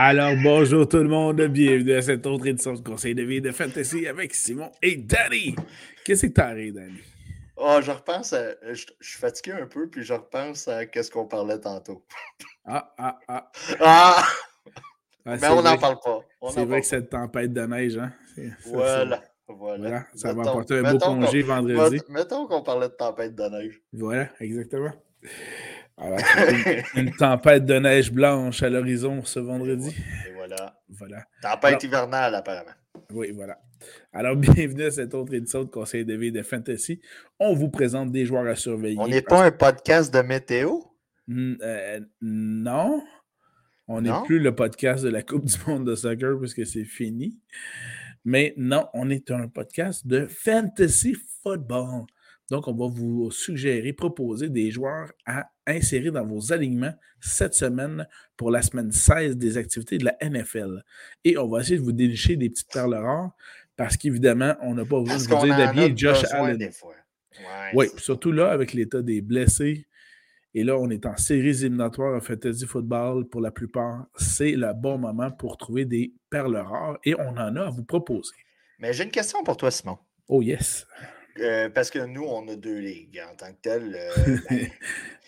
Alors, bonjour tout le monde, bienvenue à cette autre édition du Conseil de vie de Fantasy avec Simon et Danny. Qu'est-ce que t'arrives, Danny? Oh, je repense à. Je, suis fatigué un peu, puis je repense à qu'est-ce qu'on parlait tantôt. Ah, ah, ah. Ah! Mais on n'en parle pas. C'est vrai que cette tempête de neige, hein? Voilà. Voilà. Ça va apporter un beau congé vendredi. Mettons qu'on parlait de tempête de neige. Voilà, exactement. Alors, une, tempête de neige blanche à l'horizon ce vendredi. Et voilà. Voilà. Tempête hivernale, apparemment. Oui, voilà. Alors, bienvenue à cette autre édition de Conseil de vie de Fantasy. On vous présente des joueurs à surveiller. On n'est pas un podcast de météo? Euh, non. On n'est plus le podcast de la Coupe du monde de soccer puisque c'est fini. Mais non, on est un podcast de fantasy football. Donc, on va vous suggérer, proposer des joueurs à insérer dans vos alignements cette semaine pour la semaine 16 des activités de la NFL. Et on va essayer de vous dénicher des petites perles rares parce qu'évidemment, on n'a pas besoin de vous dire d'habiller Josh Allen. oui, surtout là, avec l'état des blessés. Et là, on est en séries éliminatoires en fantasy football pour la plupart. C'est le bon moment pour trouver des perles rares et on en a à vous proposer. Mais j'ai une question pour toi, Simon. Oh yes. Euh, parce que nous, on a deux ligues en tant que telles. Euh,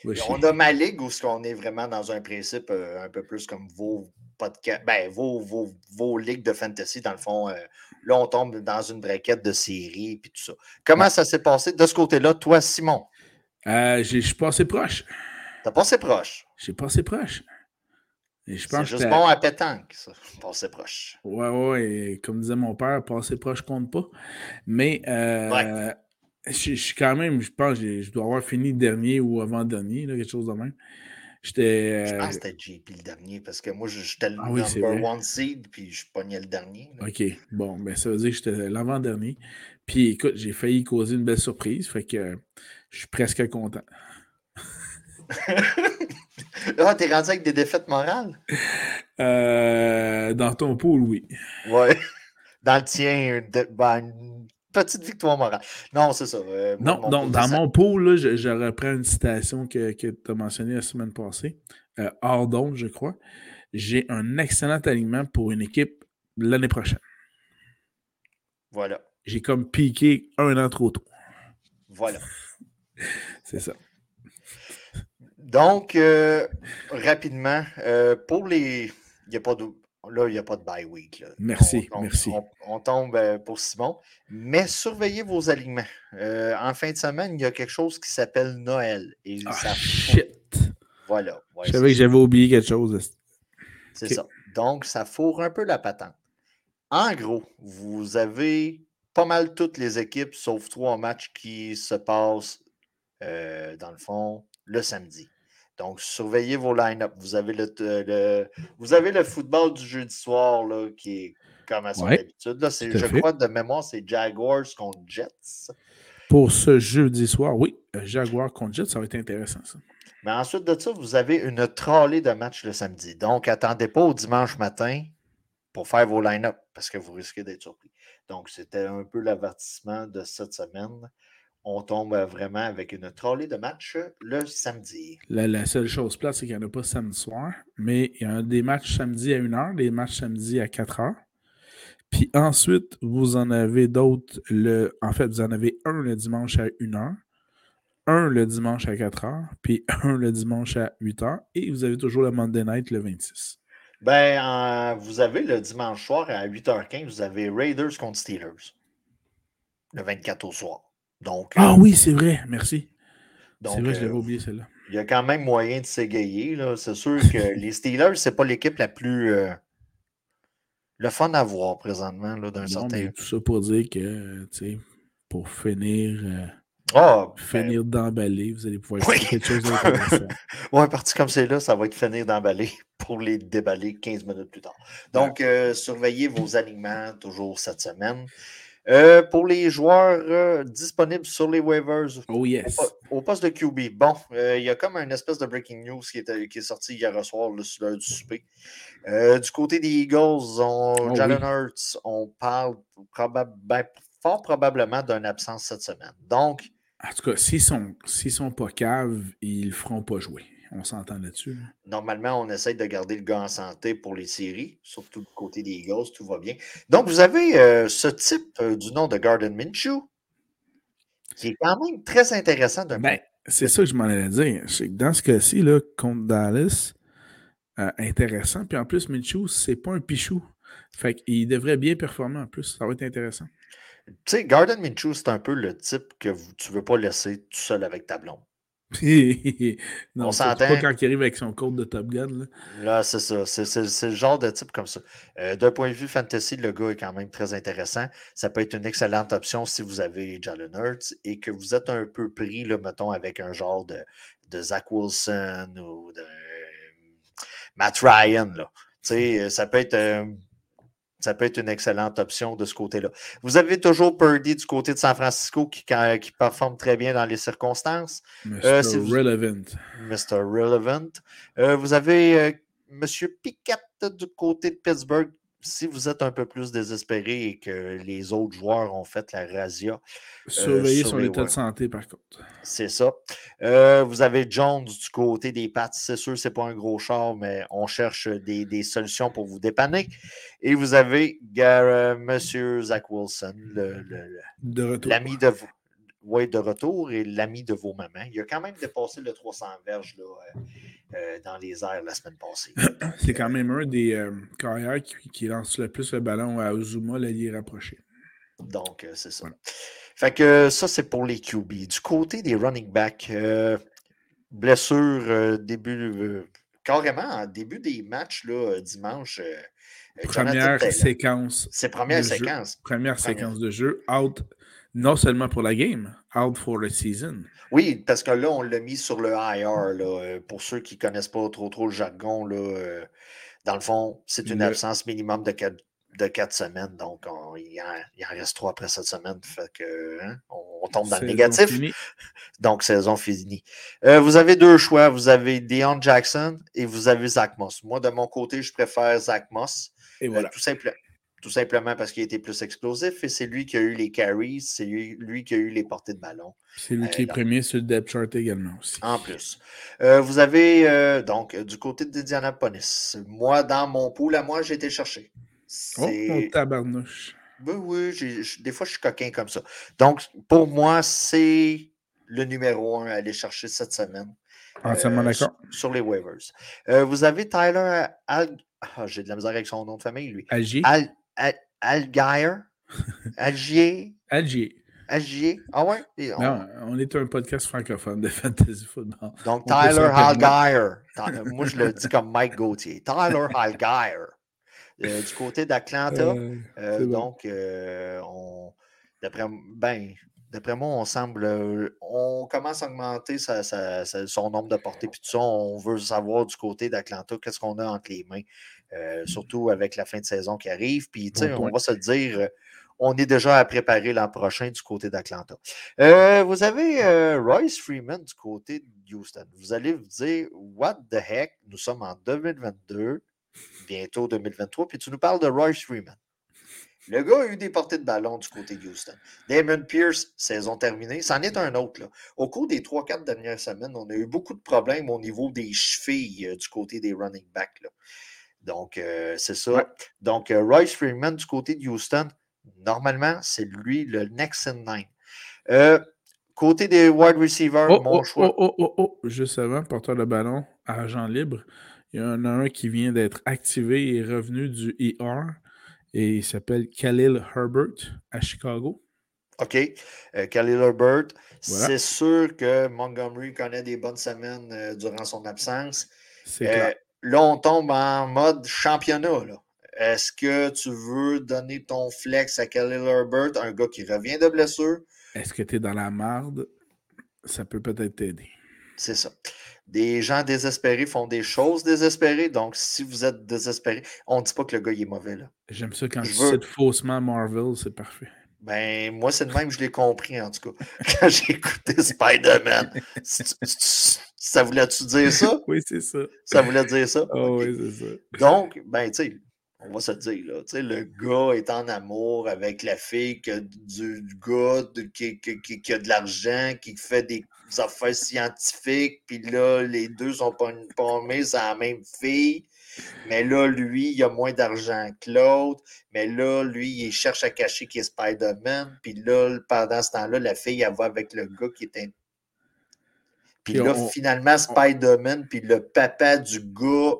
ben, on a ma ligue où on est vraiment dans un principe euh, un peu plus comme vos podcasts, ben, vos, vos, vos, ligues de fantasy, dans le fond. là, on tombe dans une braquette de série et tout ça. Comment ça s'est passé de ce côté-là, toi, Simon? je suis passé proche. T'as passé proche? J'ai passé proche. C'est juste bon à pétanque, ça. Passer proche. Ouais, ouais. Comme disait mon père, passer proche compte pas. Mais euh, je, suis quand même, je pense, je dois avoir fini dernier ou avant-dernier, quelque chose de même. J'étais. Je pense que c'était JP le dernier parce que moi, j'étais le ah number one seed puis je pognais le dernier. OK. Bon, ben ça veut dire que j'étais l'avant-dernier. Puis écoute, j'ai failli causer une belle surprise. Fait que je suis presque content. Ah, t'es rendu avec des défaites morales? Euh, dans ton pool, oui. Ouais. Dans le tien, ben, une petite victoire morale. Non, c'est ça. Euh, non, dans mon pool, je, reprends une citation que, que tu as mentionnée la semaine passée. Euh, hors je crois. J'ai un excellent alignement pour une équipe l'année prochaine. Voilà. J'ai comme piqué un an trop tôt. Voilà. c'est ça. Donc, euh, rapidement, euh, pour les. Il n'y a pas de. Là, il n'y a pas de bye week. Merci, merci. On, tombe euh, pour Simon. Mais surveillez vos aliments. en fin de semaine, il y a quelque chose qui s'appelle Noël. Et ah, ça shit! Voilà. Je savais que j'avais oublié quelque chose. C'est ça. Donc, ça fourre un peu la patente. En gros, vous avez pas mal toutes les équipes, sauf trois matchs qui se passent, dans le fond, le samedi. Donc, surveillez vos line-up. Vous, avez le, vous avez le football du jeudi soir là, qui est comme à son habitude. je crois de mémoire, c'est Jaguars contre Jets. Pour ce jeudi soir, oui, euh, Jaguars contre Jets, ça va être intéressant ça. Mais ensuite de ça, vous avez une trolley de matchs le samedi. Donc, attendez pas au dimanche matin pour faire vos line-up parce que vous risquez d'être surpris. Donc, c'était un peu l'avertissement de cette semaine on tombe vraiment avec une trolley de match le samedi. La, seule chose plate, c'est qu'il n'y en a pas samedi soir, mais il y a des matchs samedi à 1h, des matchs samedi à 4h. Puis ensuite, vous en avez d'autres le. En fait, vous en avez un le dimanche à 1h, un le dimanche à 4h, puis un le dimanche à 8h, et vous avez toujours le Monday night le 26. Ben, vous avez le dimanche soir à 8h15, vous avez Raiders contre Steelers. Le 24 au soir. Donc, ah oui, c'est vrai, merci. C'est vrai, je l'avais euh, oublié celle-là. Il y a quand même moyen de s'égayer. C'est sûr que les Steelers, c'est pas l'équipe la plus. Euh, le fun à voir présentement d'un certain. tout ça pour dire que, tu sais, pour finir. Euh, ben finir d'emballer, vous allez pouvoir oui. quelque chose d'intéressant. ouais, parti comme c'est là, ça va être finir d'emballer pour les déballer 15 minutes plus tard. Donc, surveillez vos aliments toujours cette semaine. Euh, pour les joueurs euh, disponibles sur les waivers oh yes. au, poste de QB, bon, euh, il y a comme une espèce de breaking news qui est, qui est sorti hier soir le sur l'heure du souper. du côté des Eagles, on, oh Jalen Hurts, on parle ben, fort probablement d'une absence cette semaine. Donc. En tout cas, s'ils sont, sont pas caves, ils ne feront pas jouer. On s'entend là-dessus. Normalement, on essaie de garder le gars en santé pour les séries, surtout du côté des Eagles, tout va bien. Donc, vous avez euh, ce type euh, du nom de Garden Minshew, qui est quand même très intéressant d'un ben, C'est ça que je m'en allais dire. C'est que dans ce cas-ci, contre Dallas, euh, intéressant. Puis en plus, Minshew, c'est pas un pichou. Fait qu'il devrait bien performer en plus. Ça va être intéressant. Tu sais, Garden Minshew, c'est un peu le type que tu veux pas laisser tout seul avec ta blonde. non, on s'entend. pas quand il arrive avec son code de Top Gun. Là, là c'est ça. C'est le genre de type comme ça. Euh, d'un point de vue fantasy, le gars est quand même très intéressant. Ça peut être une excellente option si vous avez Jalen Hurts et que vous êtes un peu pris, là, mettons, avec un genre de, de Zach Wilson ou de Matt Ryan. Là. Ça peut être. Euh, ça peut être une excellente option de ce côté-là. Vous avez toujours Purdy du côté de San Francisco qui, qui performe très bien dans les circonstances. Mr. Euh, Relevant. Mr. Relevant. Euh, vous avez M. Piquette du côté de Pittsburgh si vous êtes un peu plus désespéré et que les autres joueurs ont fait la razzia. Euh, Surveillez son état de santé, par contre. C'est ça. Euh, vous avez Jones du côté des Pats. C'est sûr, ce n'est pas un gros char, mais on cherche des, solutions pour vous dépanner. Et vous avez euh, M. Zach Wilson, l'ami de, vous oui, de retour et l'ami de vos mamans. Il a quand même dépassé le 300 verges là, euh, euh, dans les airs la semaine passée. C'est quand même un des euh, carrières qui, lance le plus le ballon à Ozuma, l'allié rapproché. Donc, c'est ça. Fait que ça, c'est pour les QB. Du côté des running backs, blessure début, carrément, en début des matchs là, dimanche. première séquence. C'est première séquence. Première, séquence de jeu. Out non seulement pour la game, out for the season. Oui, parce que là, on l'a mis sur le IR. Là, euh, pour ceux qui ne connaissent pas trop trop le jargon, là, euh, dans le fond, c'est une absence minimum de quatre, de quatre semaines. Donc, il, en, reste trois après cette semaine. Fait que, hein, on, tombe dans le négatif. Donc, saison finie. Euh, vous avez deux choix. Vous avez Deion Jackson et vous avez Zach Moss. Moi, de mon côté, je préfère Zach Moss. Et voilà. tout simplement. Tout simplement parce qu'il était plus explosif et c'est lui qui a eu les carries, c'est lui, qui a eu les portées de ballon. C'est lui qui est euh, premier sur le depth chart également aussi. En plus. Euh, vous avez euh, donc du côté d'Indianapolis. Moi, dans mon pool, à moi, j'ai été chercher. Oh, mon tabarnouche. Ben oui, des fois, je suis coquin comme ça. Donc, pour moi, c'est le numéro un à aller chercher cette semaine. Entièrement d'accord. Sur, les waivers. vous avez Tyler Al... Ah, j'ai de la misère avec son nom de famille, lui. Algier. Algier? Algier? Algier. Algier? Ah ouais? Non, on est un podcast francophone de fantasy football. Donc, Tyler Algier. Moi, je le dis comme Mike Gauthier. Tyler Algier. Euh, du côté d'Atlanta. Euh, euh, donc, on, d'après, ben, d'après moi, on semble. On commence à augmenter son nombre de portées. Puis tout ça, on veut savoir du côté d'Atlanta qu'est-ce qu'on a entre les mains. Euh, surtout avec la fin de saison qui arrive. Puis, on va se dire, euh, on est déjà à préparer l'an prochain du côté d'Atlanta. Euh, vous avez Royce Freeman du côté de Houston. Vous allez vous dire, what the heck, nous sommes en 2022, bientôt 2023, puis tu nous parles de Royce Freeman. Le gars a eu des portées de ballon du côté de Houston. Damon Pierce, saison terminée. C'en est un autre. Là. Au cours des 3-4 dernières semaines, on a eu beaucoup de problèmes au niveau des chevilles du côté des running backs. Donc, euh, c'est ça. Donc, euh, Royce Freeman du côté de Houston, normalement, c'est lui le next in line. Euh, côté des wide receivers, oh, mon oh, choix. Oh, oh, oh, oh, juste avant, porteur de ballon, agent libre, il y en a un qui vient d'être activé et revenu du ER et il s'appelle Khalil Herbert à Chicago. OK. Khalil Herbert, c'est sûr que Montgomery connaît des bonnes semaines durant son absence. C'est clair là, on tombe en mode championnat. Est-ce que tu veux donner ton flex à Khalil Herbert, un gars qui revient de blessure? Est-ce que tu es dans la marde? Ça peut peut-être t'aider. C'est ça. Des gens désespérés font des choses désespérées. Donc, si vous êtes désespéré, on ne dit pas que le gars est mauvais. J'aime ça quand je tu faussement Marvel, c'est parfait. Ben, moi, c'est de même je l'ai compris, en tout cas, quand j'ai écouté Spider-Man. ça voulait-tu dire ça? Oui, c'est ça. Ça voulait dire ça? Oh, oui, c'est ça. Donc, ben, tu sais, on va se dire, là, le gars est en amour avec la fille qui a du, gars qui, a de l'argent, qui fait des affaires scientifiques, puis là, les deux sont pas, pas c'est la même fille. Mais là, lui, il a moins d'argent que l'autre. Mais là, lui, il cherche à cacher qu'il est Spider-Man. Puis là, pendant ce temps-là, la fille, elle va avec le gars qui est un... Puis là, finalement, Spider-Man, puis le papa du gars.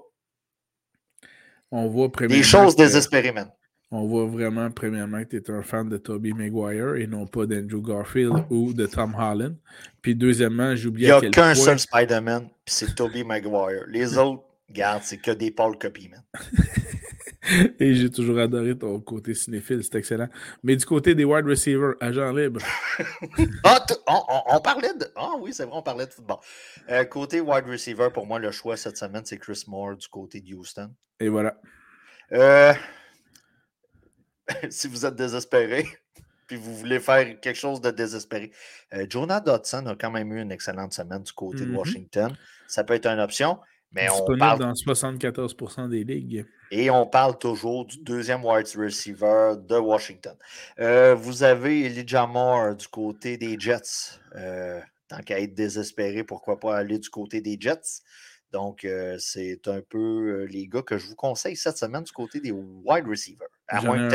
On voit Des choses désespérément. On voit vraiment, premièrement, que tu es un fan de Tobey Maguire et non pas d'Andrew Garfield ou de Tom Holland. Puis deuxièmement, j'oublie Il n'y a qu'un seul Spider-Man, puis c'est Tobey Maguire. Les autres, Regarde, c'est que des Paul Copy, man. Et j'ai toujours adoré ton côté cinéphile, c'est excellent. Mais du côté des wide receivers, agent libre. ah, on, parlait de. Ah oui, c'est vrai, on parlait de football. Euh, côté wide receiver, pour moi, le choix cette semaine, c'est Chris Moore du côté de Houston. Et voilà. Euh, si vous êtes désespéré, puis vous voulez faire quelque chose de désespéré, euh, Jonah Dodson a quand même eu une excellente semaine du côté de mm-hmm. Washington. Ça peut être une option. Mais on parle... dans 74% des ligues. Et on parle toujours du deuxième wide receiver de Washington. Euh, vous avez Elijah Moore du côté des Jets. Euh, tant qu'à être désespéré, pourquoi pas aller du côté des Jets? Donc, euh, c'est un peu les gars que je vous conseille cette semaine du côté des wide receivers. À moins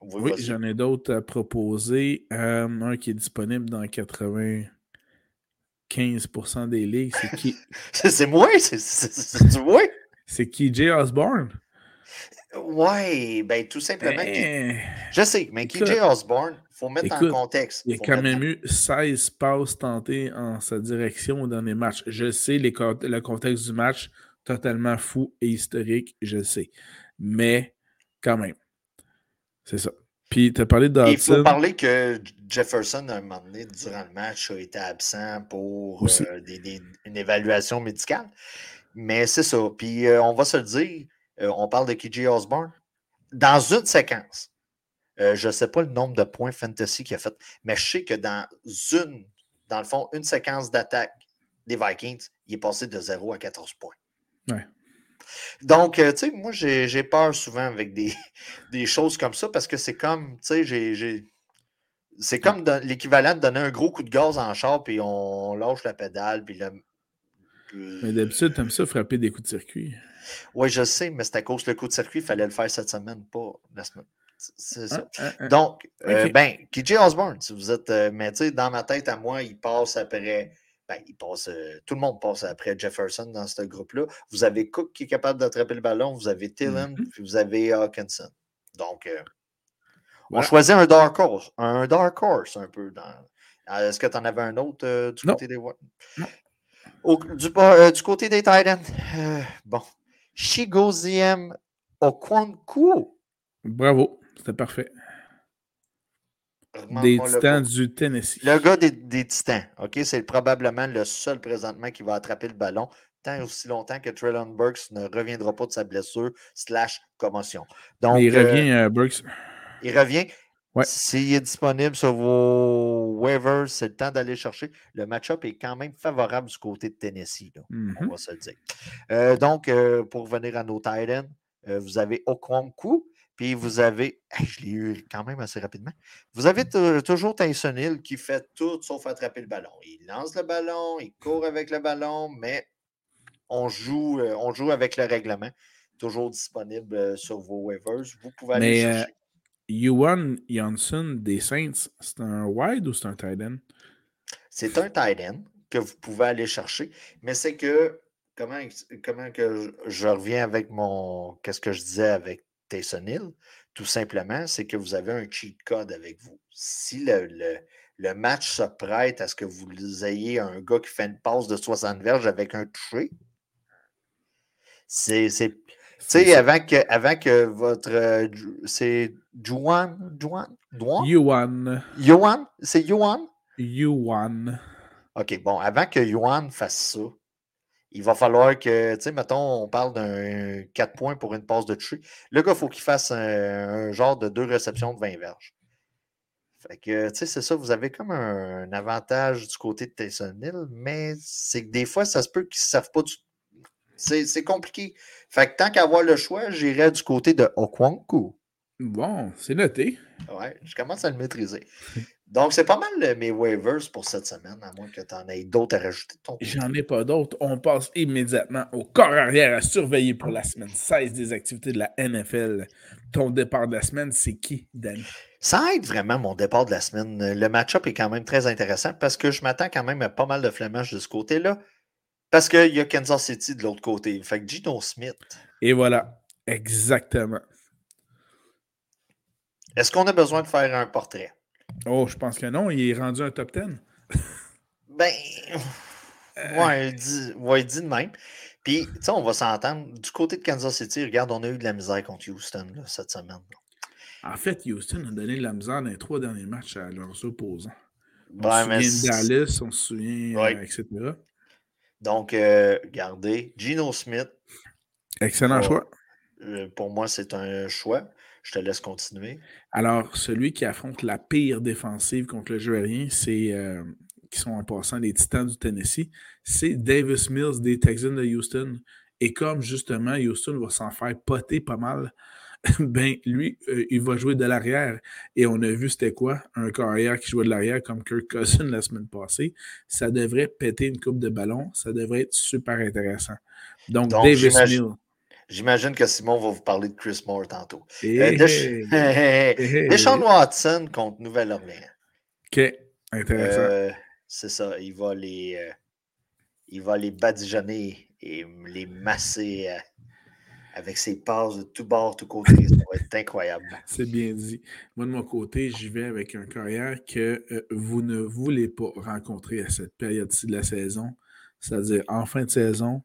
Oui, j'en ai d'autres à proposer. un qui est disponible dans 80. 15% des ligues, c'est qui? c'est moi, c'est moi. C'est qui? Jay Osborne? Ouais, ben tout simplement. Ben, je sais, mais KJ Osborne, il faut mettre en contexte. Il a quand même eu 16 passes tentées en sa direction au dernier match. Je sais les, le contexte du match, totalement fou et historique, je sais. Mais quand même, c'est ça. Puis, tu as parlé de Il faut parler que Jefferson, à un moment donné, durant le match, a été absent pour euh, une évaluation médicale. Mais c'est ça. Puis, euh, on va se le dire, euh, on parle de KJ Osborne. Dans une séquence, je ne sais pas le nombre de points fantasy qu'il a fait, mais je sais que dans une, dans le fond, une séquence d'attaque des Vikings, il est passé de 0 à 14 points. Ouais. Donc, euh, tu sais, moi, j'ai peur souvent avec des, des, choses comme ça parce que c'est comme, tu sais, j'ai. C'est comme l'équivalent de donner un gros coup de gaz en char, puis on lâche la pédale, puis là. Mais d'habitude, tu aimes ça frapper des coups de circuit. Oui, je sais, mais c'est à cause le coup de circuit, il fallait le faire cette semaine, pas la semaine. C'est ça. Ah, ah, ah. Donc, euh, ben, KJ Osborne, si vous êtes. Euh, mais tu sais, dans ma tête, à moi, il passe après ben, il passe, euh, tout le monde passe après Jefferson dans ce groupe-là. Vous avez Cook qui est capable d'attraper le ballon, vous avez Tillman, mm-hmm. puis vous avez Hawkinson. Donc, euh, on choisit un dark horse, un dark horse un peu. Dans... Euh, est-ce que tu en avais un autre du côté des du, du, côté des Titans, bon, Shigoziem Okwanku. Bravo, c'était parfait. Des Titans du Tennessee. Le gars des, Titans, OK? C'est probablement le seul présentement qui va attraper le ballon tant aussi longtemps que Traylon Burks ne reviendra pas de sa blessure slash commotion. Donc, il revient, euh, Burks. Il revient. S'il est disponible sur vos waivers, c'est le temps d'aller chercher. Le match-up est quand même favorable du côté de Tennessee. On mm-hmm. va se le dire. Euh, donc, euh, pour revenir à nos Titans, vous avez Okwonku, puis vous avez, je l'ai eu quand même assez rapidement, vous avez toujours Tyson Hill qui fait tout sauf attraper le ballon. Il lance le ballon, il court avec le ballon, mais on joue, euh, on joue avec le règlement. Toujours disponible euh, sur vos waivers. Vous pouvez aller mais, chercher. Yuan Johnson des Saints, c'est un wide ou c'est un tight end? C'est un tight end que vous pouvez aller chercher, mais c'est que comment, comment que je reviens avec mon qu'est-ce que je disais avec Taysom Hill, tout simplement, c'est que vous avez un cheat code avec vous. Si le, le, match se prête à ce que vous ayez un gars qui fait une passe de 60 verges avec un touché, c'est. Tu sais, avant que, avant que votre. Euh, c'est Juan. Juan? Yuan. Yuan? C'est Yuan? Yuan. OK, bon, avant que Yuan fasse ça, il va falloir que, tu sais, mettons, on parle d'un 4 points pour une passe de toucher. Le gars, il faut qu'il fasse un, genre de deux réceptions de 20 verges. Fait que, tu sais, c'est ça, vous avez comme un, avantage du côté de Tyson Hill, mais c'est que des fois, ça se peut qu'ils ne servent pas du. C'est compliqué. Fait que tant qu'à avoir le choix, j'irais du côté de Okwanku. Bon, c'est noté. Ouais, je commence à le maîtriser. Donc, c'est pas mal euh, mes waivers pour cette semaine, à moins que tu en aies d'autres à rajouter. J'en ai pas d'autres. On passe immédiatement au corps arrière à surveiller pour la semaine 16 des activités de la NFL. Ton départ de la semaine, c'est qui, Danny? Ça aide vraiment mon départ de la semaine. Le match-up est quand même très intéressant parce que je m'attends quand même à pas mal de flammages de ce côté-là. Parce qu'il y a Kansas City de l'autre côté. Fait que Gino Smith. Et voilà, exactement. Est-ce qu'on a besoin de faire un portrait? Oh, je pense que non. Il est rendu un top 10. ben, euh. ouais, dit, ouais, dit de même. Puis, tu sais, on va s'entendre. Du côté de Kansas City, regarde, on a eu de la misère contre Houston cette semaine. En fait, Houston a donné de la misère dans les trois derniers matchs à leurs opposants. On se souvient de Dallas, on se souvient, euh, etc. Donc, euh, regardez, Gino Smith. Excellent choix. pour moi, c'est un choix. Je te laisse continuer. Alors, celui qui affronte la pire défensive contre le jeu aérien, c'est euh, qui sont en passant les Titans du Tennessee, c'est Davis Mills des Texans de Houston. Et comme justement Houston va s'en faire poter pas mal, ben lui, euh, il va jouer de l'arrière. Et on a vu c'était quoi? Un carrière qui jouait de l'arrière comme Kirk Cousin la semaine passée. Ça devrait péter une coupe de ballon. Ça devrait être super intéressant. Donc, Davis Mills. J'imagine que Simon va vous parler de Chris Moore tantôt. Euh, Deshaun Watson contre Nouvelle-Orléans. OK, intéressant. Euh, c'est ça, il va les, euh, il va les badigeonner et les masser avec ses passes de tout bord, tout côté. Ça va être incroyable. C'est bien dit. Moi, de mon côté, j'y vais avec un carrière que vous ne voulez pas rencontrer à cette période-ci de la saison, c'est-à-dire en fin de saison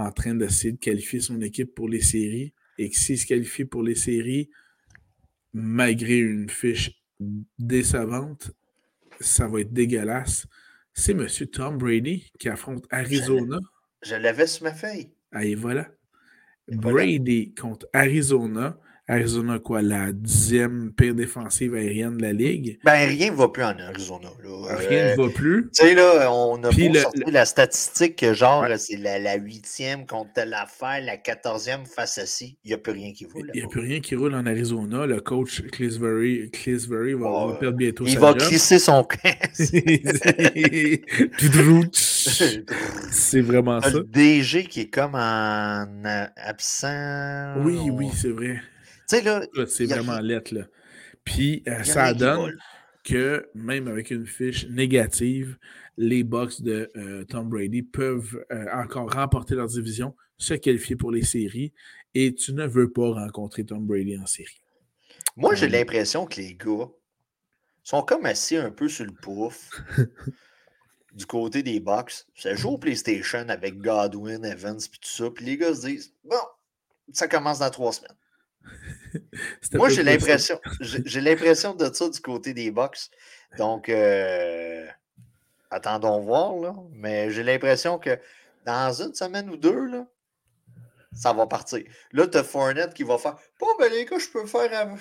en train d'essayer de qualifier son équipe pour les séries et que s'il se qualifie pour les séries, malgré une fiche décevante, ça va être dégueulasse. C'est M. Tom Brady qui affronte Arizona. Je l'avais sur ma feuille. Ah, et voilà. Brady contre Arizona. Arizona, quoi, la dixième pire défensive aérienne de la ligue? Ben, rien ne va plus en Arizona. Rien ne va plus. Tu sais, là, on a Puis la statistique, genre, c'est la, huitième contre l'affaire, la quatorzième face à ci. Il n'y a plus rien qui roule. Il n'y a plus rien qui roule en Arizona. Le coach Clisbury, va, oh, perdre bientôt Il va clisser son C'est vraiment ça. Le DG qui est comme en absent. Oui, oui, c'est vrai. C'est vraiment lettre, là. Puis euh, ça donne que même avec une fiche négative, les Bucks de euh, Tom Brady peuvent euh, encore remporter leur division, se qualifier pour les séries, et tu ne veux pas rencontrer Tom Brady en série. Moi, j'ai l'impression que les gars sont comme assis un peu sur le pouf du côté des Bucks. Ça joue au PlayStation avec Godwin, Evans, puis tout ça. Puis les gars se disent Bon, ça commence dans trois semaines. Moi, j'ai l'impression, j'ai l'impression de ça du côté des Bucks. Donc, euh, attendons voir, là. Mais j'ai l'impression que dans une semaine ou deux, là, ça va partir. Là, tu as Fournette qui va faire Bon, ben les gars, je peux faire euh,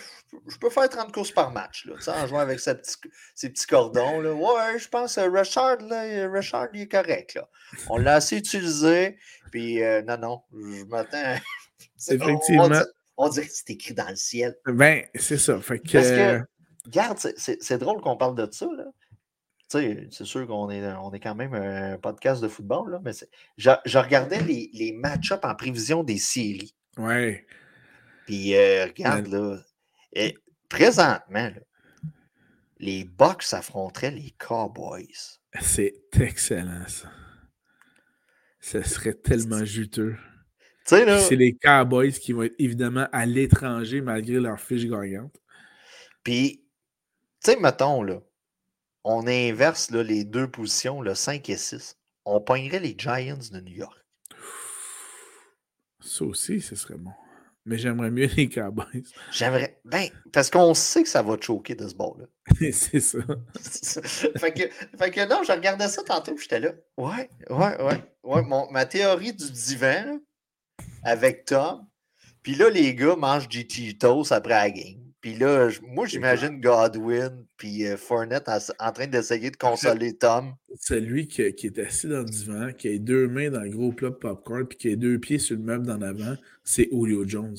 je peux faire 30 courses par match, là, en jouant avec ses petits, ses petits cordons. Là. Ouais, je pense que Richard, là, Richard, il est correct. Là. On l'a assez utilisé. Puis, euh, non, non, je m'attends. Effectivement on dirait que c'est écrit dans le ciel. Ben, c'est ça. Fait que... Parce que, regarde, c'est drôle qu'on parle de ça. Là. C'est sûr qu'on est, on est quand même un podcast de football, là, mais je, je, regardais les, les match-ups en prévision des séries. Ouais. Puis euh, regarde, là, et, présentement, les Bucks affronteraient les Cowboys. C'est excellent, ça. Ce serait tellement juteux. C'est les Cowboys qui vont être évidemment à l'étranger malgré leur fiche gagnante. Puis, tu sais, mettons, là, on inverse là, les deux positions, le 5 et 6. On pognerait les Giants de New York. Ça aussi, ce serait bon. Mais j'aimerais mieux les Cowboys. J'aimerais. Ben, parce qu'on sait que ça va choquer de ce bord-là. c'est ça. fait, que, fait, que, non, je regardais ça tantôt, j'étais là. Ouais, ouais, ouais. ouais mon, ma théorie du divan, avec Tom. Puis là, les gars mangent du Cheetos après la game. Puis là, moi, j'imagine Godwin puis euh, Fournette en, train d'essayer de consoler Tom. Celui qui, qui, est assis dans le divan, qui a deux mains dans le gros plat de popcorn puis qui a deux pieds sur le meuble d'en avant, c'est Julio Jones.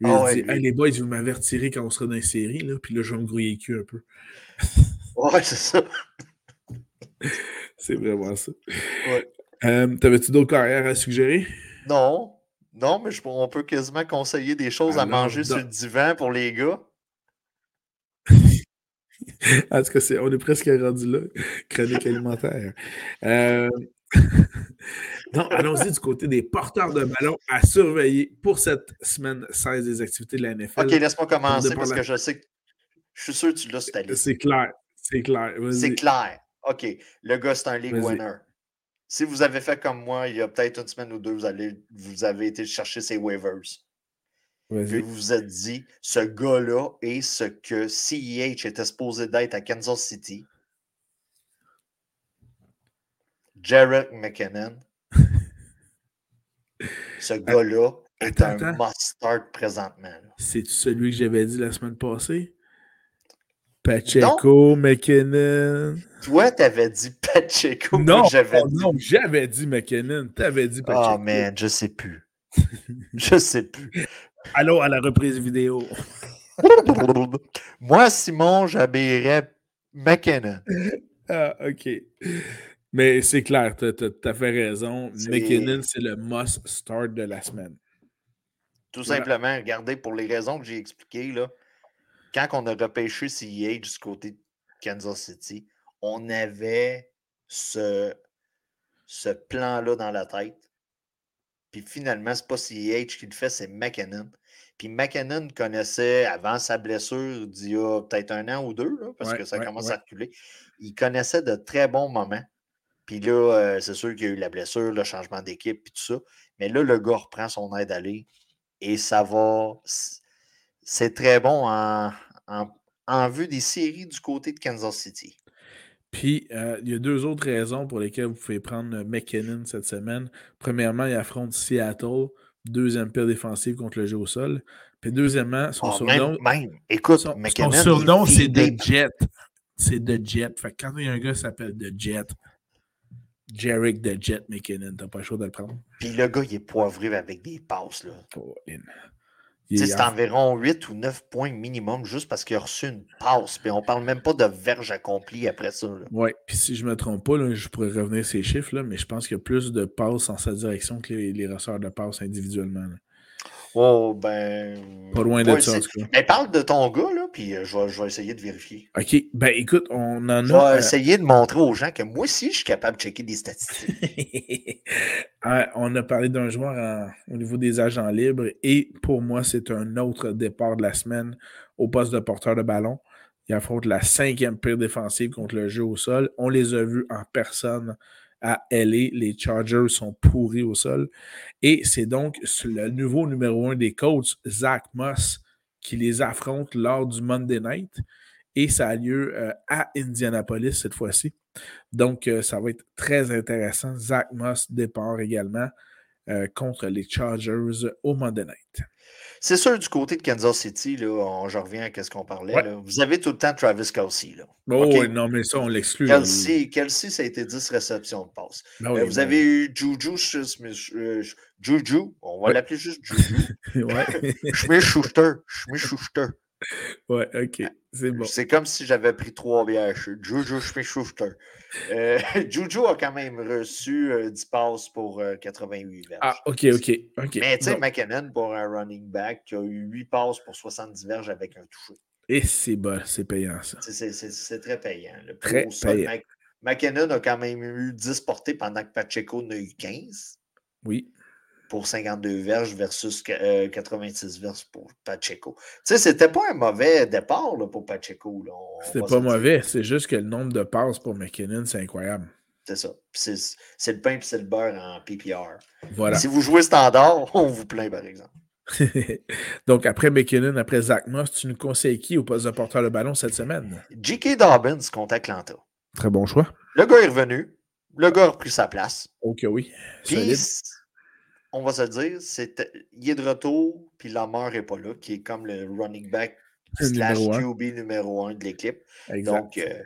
Lui, il ah dit hey, les boys, vous m'avez retiré quand on sera dans les séries, là, puis là, je vais me grouiller le cul un peu. ouais, c'est ça. c'est vraiment ça. Ouais. Euh, T'avais-tu d'autres carrières à suggérer? Non. Non, mais on peut quasiment conseiller des choses à manger sur le divan pour les gars. en tout cas, on est presque rendu là. Chronique alimentaire. Euh, non, allons-y du côté des porteurs de ballon à surveiller pour cette semaine 16 des activités de la NFL. OK, laisse-moi commencer parce que je sais que je suis sûr que tu l'as liste. C'est clair. C'est clair. C'est clair. OK. Le gars, c'est un league winner. Si vous avez fait comme moi, il y a peut-être une semaine ou deux, vous, allez, vous avez été chercher ses waivers. Puis vous vous êtes dit, ce gars-là est ce que CEH était supposé d'être à Kansas City. Jarrett McKinnon. ce gars-là est un must-start présentement. C'est celui que j'avais dit la semaine passée? Pacheco, McKinnon. Toi, t'avais dit Pacheco. Non, j'avais oh, non, j'avais dit McKinnon. T'avais dit ah, Pacheco. Oh man, je sais plus. je sais plus. Allô à la reprise vidéo. Moi, Simon, j'habillerais McKinnon. Ah, OK. Mais c'est clair, tu as, fait raison. McKinnon, c'est le must start de la semaine. Tout simplement, regardez, pour les raisons que j'ai expliquées, là, quand on a repêché CEH du côté de Kansas City, on avait ce, ce plan-là dans la tête. Puis finalement, ce n'est pas CEH qui le fait, c'est McKinnon. Puis McKinnon connaissait, avant sa blessure d'il y a peut-être un an ou deux, parce que ça commence à reculer, il connaissait de très bons moments. Puis là, euh, c'est sûr qu'il y a eu la blessure, le changement d'équipe, puis tout ça. Mais là, le gars reprend son aide aller et ça va c'est très bon en, vue des séries du côté de Kansas City. Puis, euh, il y a deux autres raisons pour lesquelles vous pouvez prendre McKinnon cette semaine. Premièrement, il affronte Seattle, deuxième pire défensive contre le jeu au sol. Puis, deuxièmement, son ah, surnom. Écoute, son, surnom, c'est The Jet. C'est The Jet. Fait que quand il y a un gars qui s'appelle The Jet, Jarek The Jet McKinnon, t'as pas le choix de le prendre. Puis le gars, il est poivré avec des passes. Là. C'est environ 8 ou 9 points minimum juste parce qu'il a reçu une passe. Puis on parle même pas de verge accomplie après ça. Oui, puis si je ne me trompe pas, je pourrais revenir ces chiffres, là, mais je pense qu'il y a plus de passes en sa direction que les, les de passes individuellement. Oh, ben. Pas loin de ça, en tout cas. Mais parle de ton gars, là, puis euh, je, vais, je, vais, essayer de vérifier. OK. Ben, écoute, on en a. Je vais euh, essayer de montrer aux gens que moi aussi, je suis capable de checker des statistiques. on a parlé d'un joueur au niveau des agents libres, et pour moi, c'est un autre départ de la semaine au poste de porteur de ballon. Il affronte la cinquième pire défensive contre le jeu au sol. On les a vus en personne à LA. Les Chargers sont pourris au sol. Et c'est donc le nouveau numéro un des coachs, Zach Moss, qui les affronte lors du Monday Night. Et ça a lieu euh, à Indianapolis cette fois-ci. Donc, euh, ça va être très intéressant. Zach Moss départ également euh, contre les Chargers au Monday Night. C'est sûr, du côté de Kansas City, là, je reviens à ce qu'on parlait. vous avez tout le temps Travis Kelsey. Là. Oh, non, mais ça, on l'exclut. Kelsey, Kelsey, ça a été 10 réceptions de passe. Ben euh, vous avez eu Juju, euh, Juju, on va l'appeler juste Juju. Schmidt Schuster. Schmidt Schuster. Ouais, ok, c'est bon. C'est comme si j'avais pris trois bières. Juju Schmidt-Schuster. Euh, Juju a quand même reçu 10 euh, passes pour 88 euh, verges. Ah, ok, ok. ok. Mais tu sais, McKinnon, pour un running back, qui a eu 8 passes pour 70 verges avec un toucher. Et c'est bon, c'est payant ça. C'est très payant. très payant. McKinnon a quand même eu 10 portées pendant que Pacheco en a eu 15. Oui pour 52 verges versus 86 euh, verges pour Pacheco. Tu sais, c'était pas un mauvais départ là, pour Pacheco. C'était pas mauvais, c'est juste que le nombre de passes pour McKinnon, c'est incroyable. C'est ça. C'est le pain et c'est le beurre en PPR. Voilà. Si vous jouez standard, on vous plaint, par exemple. Donc, après McKinnon, après Zach Moss, tu nous conseilles qui au poste de porteur de ballon cette semaine? J.K. Dobbins contre Atlanta. Très bon choix. Le gars est revenu. Le gars a repris sa place. Ok, oui on va se dire, c'est, il est de retour, puis la mort n'est pas là, qui est comme le running back slash QB numéro un de l'équipe. Donc, euh,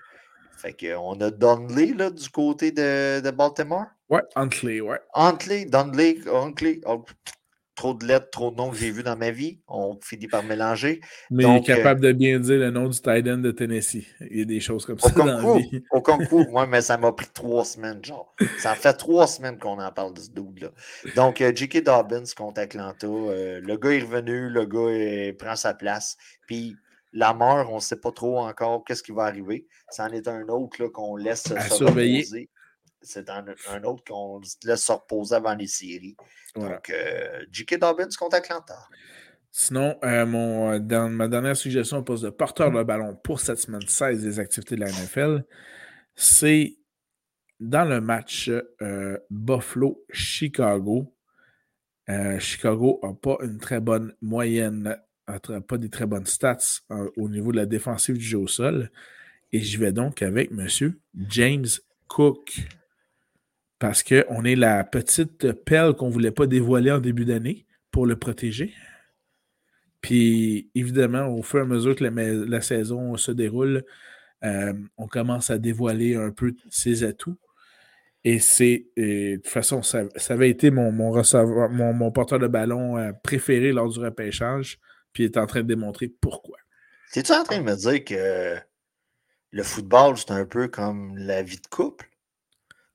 fait on a Donnelly là, du côté de, de Baltimore. Ouais, Huntley, ouais. Huntley, Donnelly, Huntley. Oh, trop de lettres, trop de noms que j'ai vus dans ma vie. On finit par mélanger. Mais il est capable de bien dire le nom du tight end de Tennessee. Il y a des choses comme ça dans la vie. Au concours, moi, mais ça m'a pris trois semaines, genre. Ça fait trois semaines qu'on en parle de ce Donc, euh, J.K. Dobbins contre Atlanta. Euh, le gars est revenu, le gars prend sa place. Puis, la mort, on ne sait pas trop encore qu'est-ce qui va arriver. C'en est un autre qu'on laisse se surveiller c'est un, autre qu'on laisse se reposer avant les séries. Donc, euh, J.K. Dobbins contre Atlanta. Sinon, euh, mon, dans ma dernière suggestion au poste de porteur de ballon pour cette semaine 16 des activités de la NFL, c'est dans le match Buffalo-Chicago. Chicago n'a pas une très bonne moyenne, pas des très bonnes stats au niveau de la défensive du jeu au sol. Et je vais donc avec M. James Cook parce qu'on est la petite pelle qu'on ne voulait pas dévoiler en début d'année pour le protéger. Puis, évidemment, au fur et à mesure que la, saison se déroule, euh, on commence à dévoiler un peu ses atouts. Et c'est, de toute façon, ça, avait été mon, mon, porteur de ballon euh, préféré lors du repêchage. Puis, il est en train de démontrer pourquoi. Es-tu en train de me dire que le football, c'est un peu comme la vie de couple?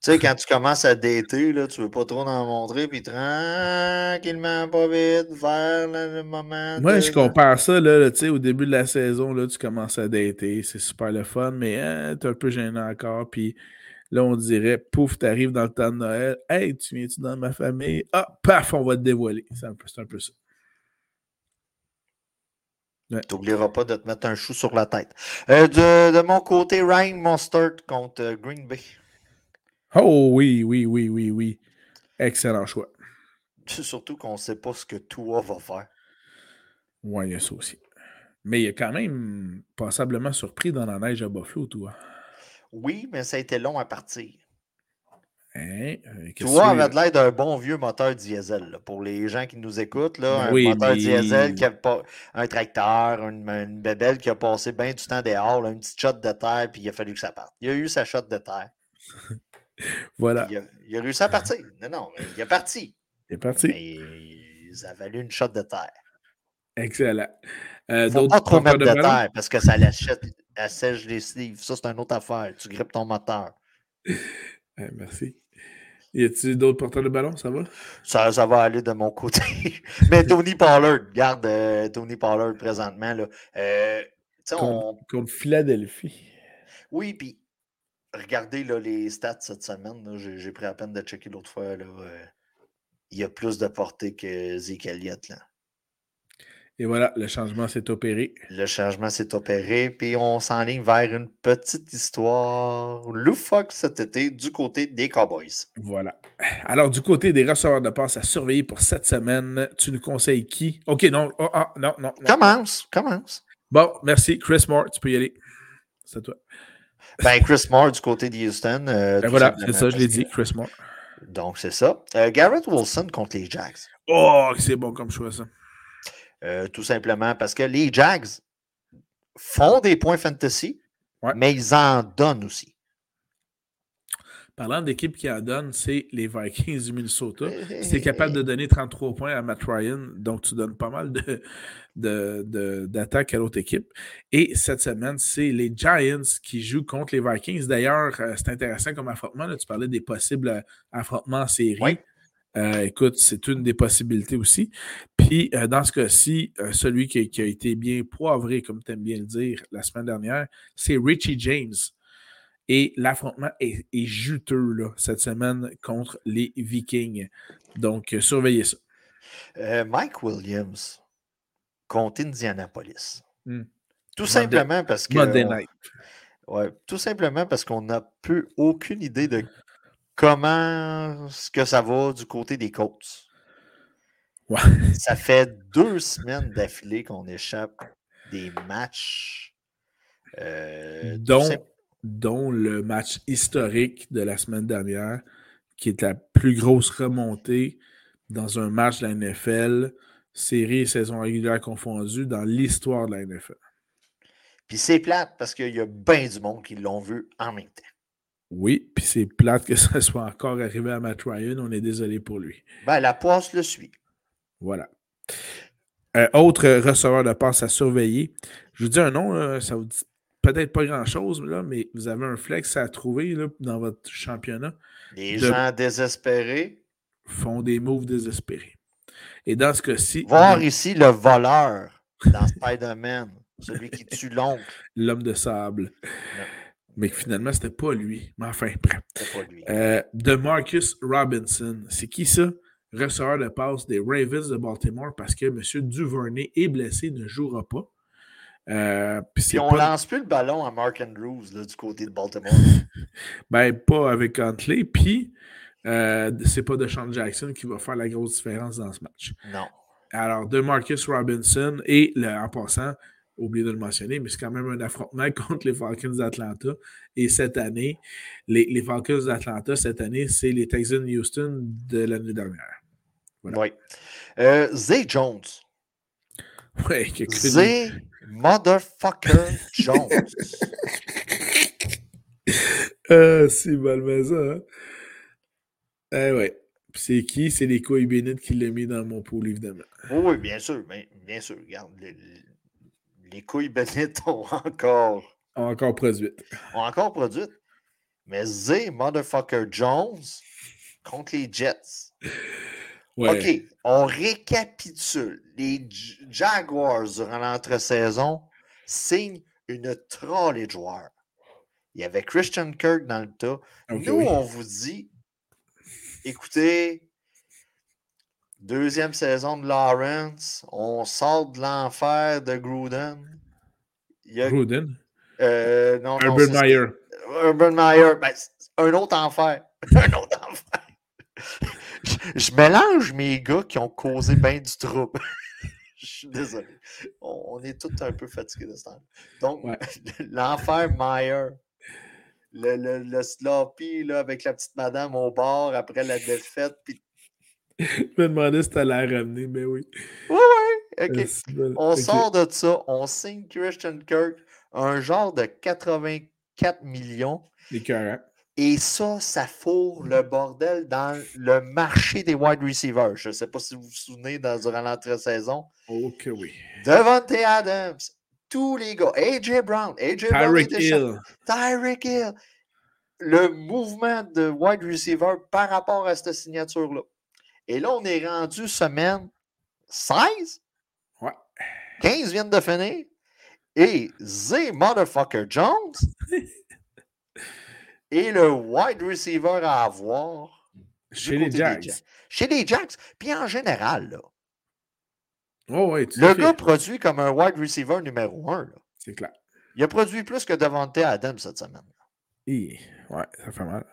Tu sais, quand tu commences à dater, là, tu veux pas trop en montrer, puis tranquillement, pas vite, vers le moment. Moi, je compare ça, là, tu sais, au début de la saison, là, tu commences à dater, c'est super le fun, mais hein, tu es un peu gênant encore, puis là, on dirait, pouf, tu arrives dans le temps de Noël, hey, tu viens-tu dans ma famille? Ah, paf, on va te dévoiler. C'est un, un, peu ça. Tu n'oublieras pas de te mettre un chou sur la tête. Euh, de, de, mon côté, Ryan Monstert contre euh, Green Bay. Oh oui, oui, oui, oui, oui. Excellent choix. Surtout qu'on ne sait pas ce que Tua va faire. Oui, il y a ça aussi. Mais il est quand même passablement surpris dans la neige à Buffalo, toi. Oui, mais ça a été long à partir. Hein? Toi, avait l'air d'un bon vieux moteur diesel. Pour les gens qui nous écoutent, là, un moteur diesel qui a pas un tracteur, une, une bébelle qui a passé bien du temps dehors, une petite shot de terre, puis il a fallu que ça parte. Il a eu sa shot de terre. Voilà. Il a, réussi à partir. Non, non, il est parti. Il est parti. Mais avaient valu une shot de terre. Excellent. Euh, Faut pas trop mettre de, terre parce que ça assèche les sleeves. Ça, c'est une autre affaire. Tu grippes ton moteur. merci. Y a-t-il d'autres porteurs de ballon? Ça va? Ça, ça va aller de mon côté. Mais Tony Pollard, garde euh, Tony Pollard présentement. Là. Euh, contre, contre Philadelphie. Oui, puis regardez là, les stats cette semaine. J'ai pris la peine de checker l'autre fois. Là, euh, il y a plus de portée que Zeke Elliott. Là. Et voilà, le changement s'est opéré. Le changement s'est opéré, puis on s'enligne vers une petite histoire loufoque cet été du côté des Cowboys. Voilà. Alors, du côté des receveurs de passe à surveiller pour cette semaine, tu nous conseilles qui? OK, non, oh, ah, non, non, non. Commence, commence. Bon, merci. Chris Moore, tu peux y aller. C'est à toi. Ben, Chris Moore du côté de Houston. Euh, ben voilà, c'est ça, je l'ai dit, Chris Moore. Donc, c'est ça. Euh, Garrett Wilson contre les Jags. Oh, c'est bon comme choix, ça. Euh, tout simplement parce que les Jags font des points fantasy, mais ils en donnent aussi. Parlant d'équipe qui en donne, c'est les Vikings du Minnesota. Es capable de donner 33 points à Matt Ryan, donc tu donnes pas mal d'attaques de, à l'autre équipe. Et cette semaine, c'est les Giants qui jouent contre les Vikings. D'ailleurs, euh, c'est intéressant comme affrontement. tu parlais des possibles euh, affrontements en série. Euh, écoute, c'est une des possibilités aussi. Puis, dans ce cas-ci, celui qui, qui, a été bien poivré, comme tu aimes bien le dire, la semaine dernière, c'est Richie James. Et l'affrontement est, juteux là, cette semaine contre les Vikings. Donc, euh, surveillez ça. Euh, Mike Williams contre Indianapolis. Hmm. Tout simplement parce que. Monday night. Ouais, tout simplement parce qu'on n'a plus aucune idée de comment ce que ça va du côté des Colts? Ouais. Ça fait deux semaines d'affilée qu'on échappe des matchs. Euh, dont, dont le match historique de la semaine dernière, qui est la plus grosse remontée dans un match de la NFL, série et saison régulière confondue, dans l'histoire de la NFL. Puis c'est plate parce qu'il y a bien du monde qui l'ont vu en même temps. Oui, puis c'est plate que ça soit encore arrivé à Matt Ryan. On est désolé pour lui. Ben, la poisse le suit. Voilà. Euh, autre receveur de passe à surveiller. Je vous dis un nom, ça vous dit peut-être pas grand-chose, mais vous avez un flex à trouver là, dans votre championnat. Les gens désespérés font des moves désespérés. Et dans ce cas-ci. Voir ici le voleur dans Spider-Man, celui qui tue l'oncle. L'homme de sable. Mais finalement, c'était pas lui. Mais enfin, bref. Pas lui. Euh, de Marcus Robinson. C'est qui ça? Receveur de passe des Ravens de Baltimore parce que M. Duvernay est blessé, ne jouera pas. Euh, puis on lance plus le ballon à Mark Andrews du côté de Baltimore. ben, pas avec Huntley. Puis, euh, c'est pas de Sean Jackson qui va faire la grosse différence dans ce match. Non. Alors, de Marcus Robinson et le, en passant, oublié de le mentionner, mais c'est quand même un affrontement contre les Falcons d'Atlanta. Et cette année, les, les Falcons d'Atlanta, cette année, c'est les Texans Houston de l'année dernière. Oui. Euh, Zay Jones. Oui, Zay Motherfucker Jones. ah, c'est mal ça, hein? Eh ouais. C'est qui? C'est les bénites qui l'ont mis dans mon pool, évidemment. Oui, bien sûr. Bien, sûr. Regarde, les, couilles bénites ont encore. Ont encore produit. Ont encore produit. Mais Z Motherfucker Jones contre les Jets. OK, on récapitule. Les Jaguars, durant l'entre-saison, signent une trolley de joueurs. Il y avait Christian Kirk dans le tas. Nous, on vous dit écoutez, deuxième saison de Lawrence, on sort de l'enfer de Gruden. Gruden? Euh, non, Urban Meyer. Urban Meyer, ben, un autre enfer. un autre enfer. je, mélange mes gars qui ont causé bien du trouble. je suis désolé. On, est tous un peu fatigués de ce temps. Donc, l'enfer Meyer le, le, le sloppy là, avec la petite madame au bord après la défaite. Puis... Je me demandais si tu allais la ramener, mais oui. Oui, oui. OK. On sort de ça. On signe Christian Kirk un genre de 84 millions. Et ça, ça fourre le bordel dans le marché des wide receivers. Je ne sais pas si vous vous souvenez dans, durant l'entre-saison. Ok, oui. Devante Adams, tous les gars. AJ Brown, AJ Tyreek Hill. Tyreek Hill. Le mouvement de wide receiver par rapport à cette signature-là. Et là, on est rendu semaine 16. Ouais. 15 viennent de finir. Et Z Motherfucker Jones est le wide receiver à avoir chez les Jacks. Chez les Jacks. Puis en général, là, Oh, le gars produit comme un wide receiver numéro un. C'est clair. Il a produit plus que Devante Adam cette semaine. Oui, ouais, ça fait mal.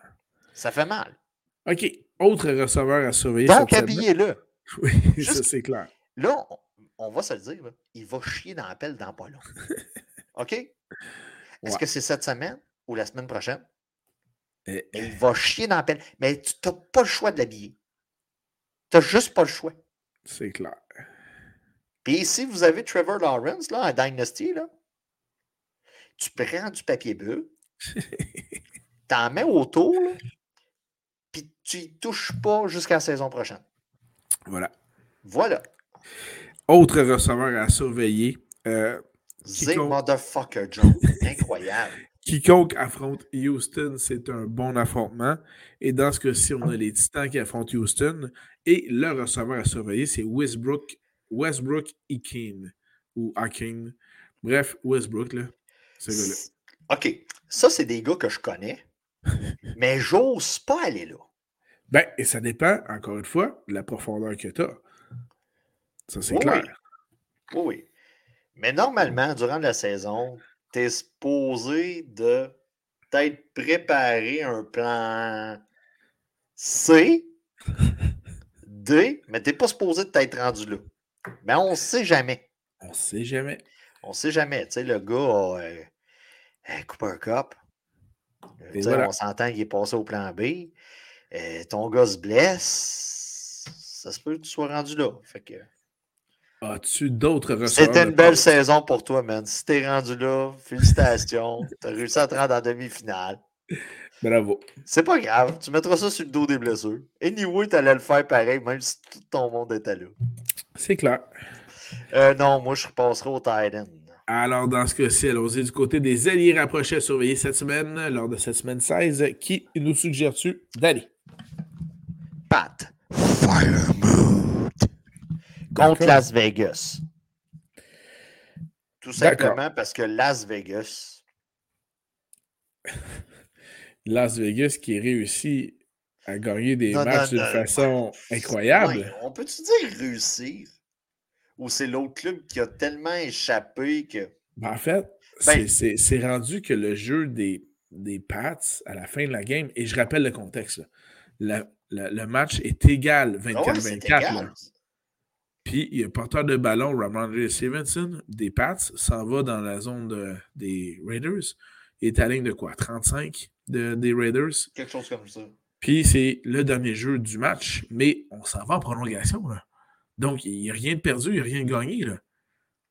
Ça fait mal. OK. Autre receveur à surveiller. Donc, habillez-le. Oui, ça, c'est clair. Là, on, va se le dire, il va chier dans la pelle dans pas long. OK? Est-ce que c'est cette semaine ou la semaine prochaine? Et... Eh, il va chier dans la pelle. Mais tu n'as pas le choix de l'habiller. Tu n'as juste pas le choix. C'est clair. Puis si vous avez Trevor Lawrence là, en Dynasty, là, tu prends du papier bleu, t'en mets autour, tu y touches pas jusqu'à la saison prochaine. Voilà. Voilà. Autre receveur à surveiller. Euh, motherfucker Jones. Incroyable. Quiconque affronte Houston, c'est un bon affrontement. Et dans ce cas-ci, on a les Titans qui affrontent Houston. Et le receveur à surveiller, c'est Westbrook Westbrook Ikin ou Akin. Bref, Westbrook, là. Ce gars-là. OK. Ça, c'est des gars que je connais, mais j'ose pas aller là. Ben, et ça dépend, encore une fois, de la profondeur que tu as. Ça, c'est clair. Oui. oui. Mais normalement, durant la saison, tu es supposé de peut-être préparer un plan C, D, mais tu n'es pas supposé de t'être rendu là. Mais on ne sait jamais. On ne sait jamais. On ne sait jamais. Tu sais, le gars a euh, un Cooper Cup. On s'entend qu'il est passé au plan B. Euh, ton gars se blesse. Ça se peut que tu sois rendu là. Fait que As-tu d'autres receveurs? C'était une belle saison pour toi, man. Si t'es rendu là, félicitations. T'as réussi à te rendre en demi-finale. Bravo. C'est pas grave. Tu mettras ça sur le dos des blessures. Anyway, t'allais le faire pareil, même si tout ton monde était là. C'est clair. Euh, non, moi, je repasserai au Titan. Alors, dans ce cas-ci, allons-y du côté des alliés rapprochés à surveiller cette semaine, lors de cette semaine 16. Qui nous suggères-tu d'aller? Pat. Fire Mood. Contre Las Vegas. Tout simplement parce que Las Vegas. Las Vegas qui réussit à gagner des matchs d'une façon incroyable. on peut-tu dire réussir? Ou c'est l'autre club qui a tellement échappé que. Ben, en fait, ben c'est rendu que le jeu des, des Pats à la fin de la game, et je rappelle le contexte, le match est égal 24-24. Ah Puis il y a porteur de ballon, Ramondre Stevenson, des Pats, s'en va dans la zone des Raiders. Il est à la ligne de quoi? 35 des Raiders. Quelque chose comme ça. Puis c'est le dernier jeu du match, mais on s'en va en prolongation. Là. Donc, il n'y a rien de perdu, il n'y a rien de gagné. Là.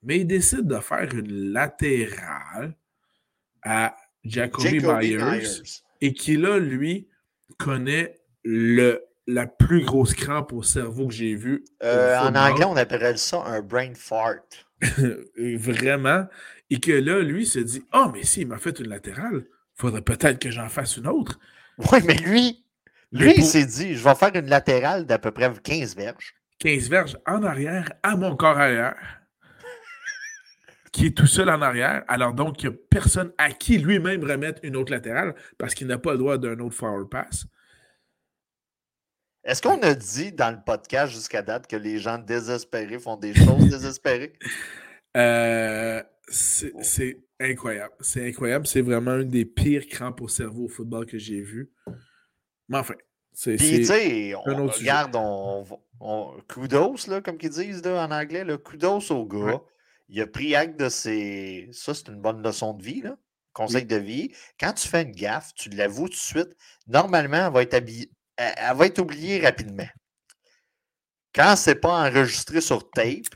Mais il décide de faire une latérale à Jacoby, Myers, et qui, là, lui, connaît le, la plus grosse crampe au cerveau que j'ai vue. Euh, en anglais, on appellerait ça un brain fart. Vraiment. Et que là, lui se dit Ah, oh, mais si, il m'a fait une latérale, il faudrait peut-être que j'en fasse une autre. Oui, mais lui, lui, il s'est dit Je vais faire une latérale d'à peu près 15 verges. 15 verges en arrière à mon corps arrière, qui est tout seul en arrière. Alors donc, il n'y a personne à qui lui-même remettre une autre latérale parce qu'il n'a pas le droit d'un autre forward pass. Est-ce qu'on a dit dans le podcast jusqu'à date que les gens désespérés font des choses désespérées? Euh, c'est incroyable. C'est incroyable. C'est vraiment une des pires crampes au cerveau au football que j'ai vu. Mais enfin, c'est. Puis, tu sais, on regarde, on, kudos, là, comme ils disent en anglais, le kudos au gars. Il a pris acte de ses. Ça, c'est une bonne leçon de vie, là. conseil de vie. Quand tu fais une gaffe, tu l'avoues tout de suite. Normalement, elle va être, elle va être oubliée rapidement. Quand c'est pas enregistré sur tape,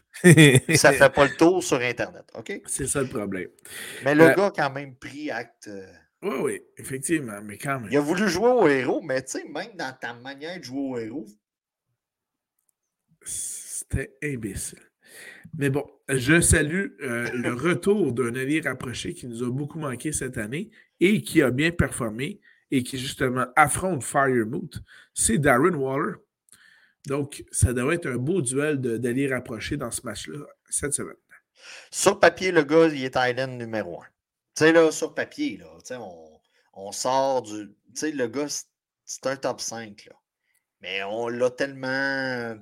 ça fait pas le tour sur Internet. OK? C'est ça le problème. Mais le euh gars a quand même pris acte. Euh oui, oui, effectivement, mais quand même. Il a voulu jouer au héros, mais tu sais, même dans ta manière de jouer au héros, c'était imbécile. Mais bon, je salue euh, le retour d'un allié rapproché qui nous a beaucoup manqué cette année et qui a bien performé et qui justement affronte Firemoot. C'est Darren Waller. Donc, ça devrait être un beau duel d'alliés rapprochés dans ce match-là cette semaine. Sur papier, le gars, il est Island numéro un. Tu sais, là, sur papier, là, on, on sort du. Tu sais, le gars, c'est un top 5, là. Mais on l'a tellement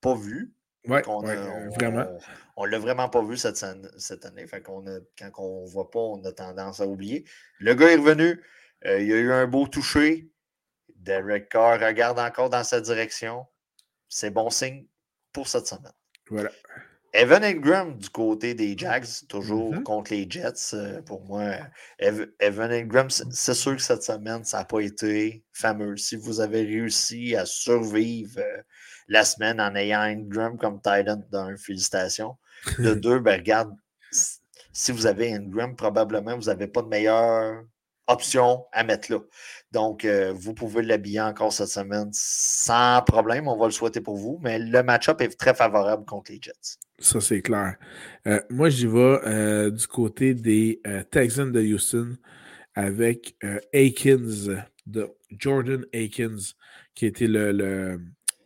pas vu. Ouais, vraiment. On, l'a vraiment pas vu cette, cette année. Fait qu'on a, quand on ne voit pas, on a tendance à oublier. Le gars est revenu. Euh, il a eu un beau toucher. Derek Carr regarde encore dans sa direction. C'est bon signe pour cette semaine. Voilà. Evan Ingram du côté des Jags, toujours mm-hmm. contre les Jets. Euh, pour moi, Evan Ingram, c'est sûr que cette semaine, ça n'a pas été fameux. Si vous avez réussi à survivre euh, la semaine en ayant Ingram comme Titan d'un, félicitations. De deux, ben regarde, si vous avez Ingram, probablement vous n'avez pas de meilleure option à mettre là. Donc, euh, vous pouvez l'habiller encore cette semaine sans problème. On va le souhaiter pour vous. Mais le match-up est très favorable contre les Jets. Ça, c'est clair. Euh, moi, j'y vais euh, du côté des Texans de Houston avec Akins, Jordan Akins, qui était le,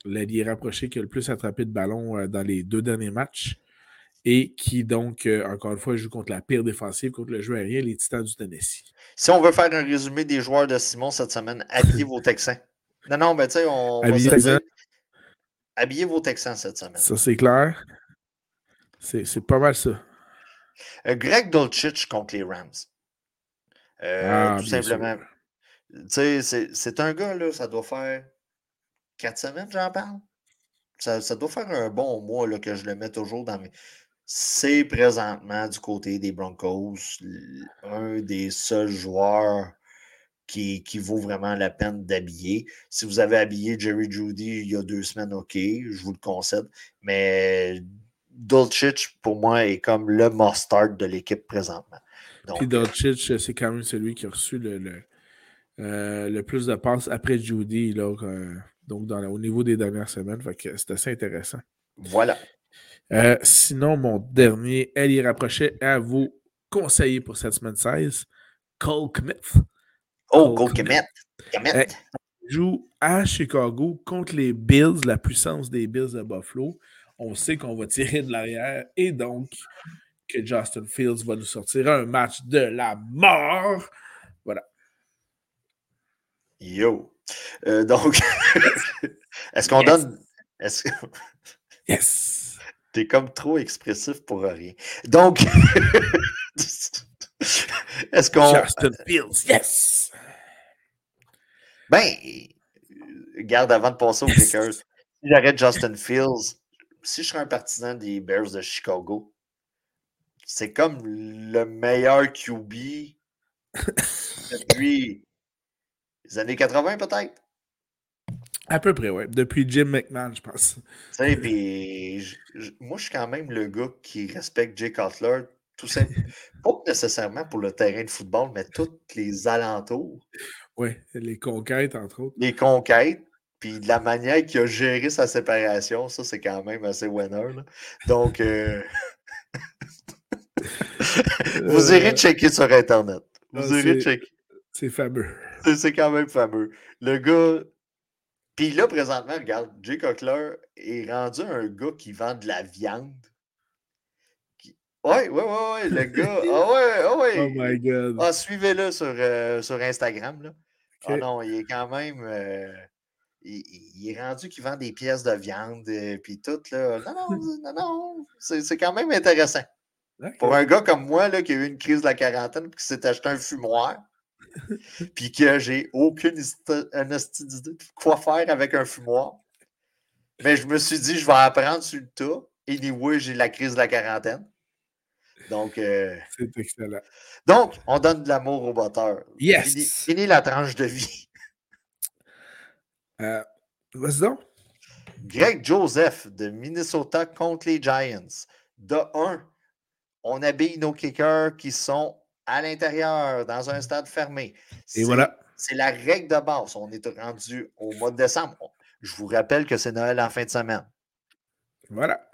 l'allié rapproché qui a le plus attrapé de ballon dans les deux derniers matchs et qui, donc, encore une fois, joue contre la pire défensive, contre le jeu aérien, les Titans du Tennessee. Si on veut faire un résumé des joueurs de Simon cette semaine, habillez vos Texans. Non, non, mais tu sais, on habillez va se Habillez vos Texans cette semaine. Ça, c'est clair. C'est pas mal ça. Euh, Greg Dolchich contre les Rams. Euh, ah, tout simplement. Tu sais, c'est un gars, là, ça doit faire quatre semaines, j'en parle. Ça, ça, doit faire un bon mois là, que je le mets toujours dans mes c'est présentement du côté des Broncos un des seuls joueurs qui, qui vaut vraiment la peine d'habiller. Si vous avez habillé Jerry Judy il y a deux semaines, OK, je vous le concède, mais Dolchich, pour moi, est comme le mustard de l'équipe présentement. Puis Dolchich, c'est quand même celui qui a reçu le, le, euh, plus de passes après Judy, là, donc dans, au niveau des dernières semaines. c'est assez intéressant. Voilà. Euh, sinon, mon dernier, elle y rapprochait à vous conseiller pour cette semaine 16, Cole Kmith. Oh, Cole, Kmith. joue à Chicago contre les Bills, la puissance des Bills de Buffalo. On sait qu'on va tirer de l'arrière et donc que Justin Fields va nous sortir un match de la mort. Voilà. Yo. Euh, donc, est-ce qu'on donne. Est yes! T'es comme trop expressif pour rien. Donc, est-ce qu'on. Justin Fields, yes! Ben, garde avant de passer au Kickers. Si j'arrête Justin Fields, si je serais un partisan des Bears de Chicago, c'est comme le meilleur QB depuis les années 80, peut-être? À peu près, oui. Depuis Jim McMahon, je pense. Puis, moi, je suis quand même le gars qui respecte Jay Cutler, tout simplement. pas nécessairement pour le terrain de football, mais tous les alentours. Oui, les conquêtes, entre autres. Les conquêtes. Puis de la manière qu'il a géré sa séparation, ça, c'est quand même assez winner. Donc, euh, vous irez euh, checker sur Internet. Vous irez checker. C'est fameux. C'est quand même fameux. Le gars. Puis là, présentement, regarde, Jay Cockler est rendu un gars qui vend de la viande. Ouais, ouais, ouais, ouais, le gars. Ah ouais, ah ouais. Oh my God. Ah, suivez-le sur, euh, sur Instagram. Là. Ah non, il est quand même. Euh, il, est rendu qu'il vend des pièces de viande et puis tout. Là. Non, non, non, non. C'est quand même intéressant. Pour un gars comme moi là, qui a eu une crise de la quarantaine et qui s'est acheté un fumoir, puis que j'ai aucune idée de quoi faire avec un fumoir. Mais je me suis dit, je vais apprendre sur le tas. Anyway, j'ai la crise de la quarantaine. Donc. Euh, C'est excellent. Donc, on donne de l'amour au batteur. Yes. Fini, la tranche de vie. Euh, Vas-y donc. Greg Joseph de Minnesota contre les Giants. De 1, on habille nos kickers qui sont à l'intérieur, dans un stade fermé. Et voilà. C'est la règle de base. On est rendu au mois de décembre. Je vous rappelle que c'est Noël en fin de semaine. Voilà.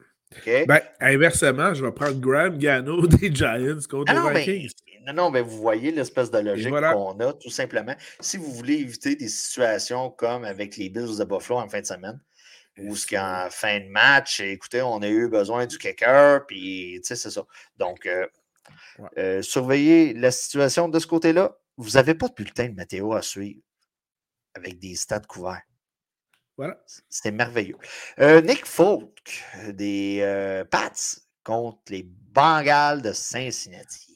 Ben, inversement, je vais prendre Graham Gano des Giants contre ah les Vikings. non, non, mais vous voyez l'espèce de logique qu'on a, tout simplement. Si vous voulez éviter des situations comme avec les Bills de Buffalo en fin de semaine, ou ce qu'en fin de match, écoutez, on a eu besoin du kicker, puis tu sais, c'est ça. Donc, euh, euh, surveillez la situation de ce côté-là. Vous n'avez pas de bulletin de météo à suivre avec des stades couverts. Voilà. C'était merveilleux. Euh, Nick Folk des Pats contre les Bengals de Cincinnati.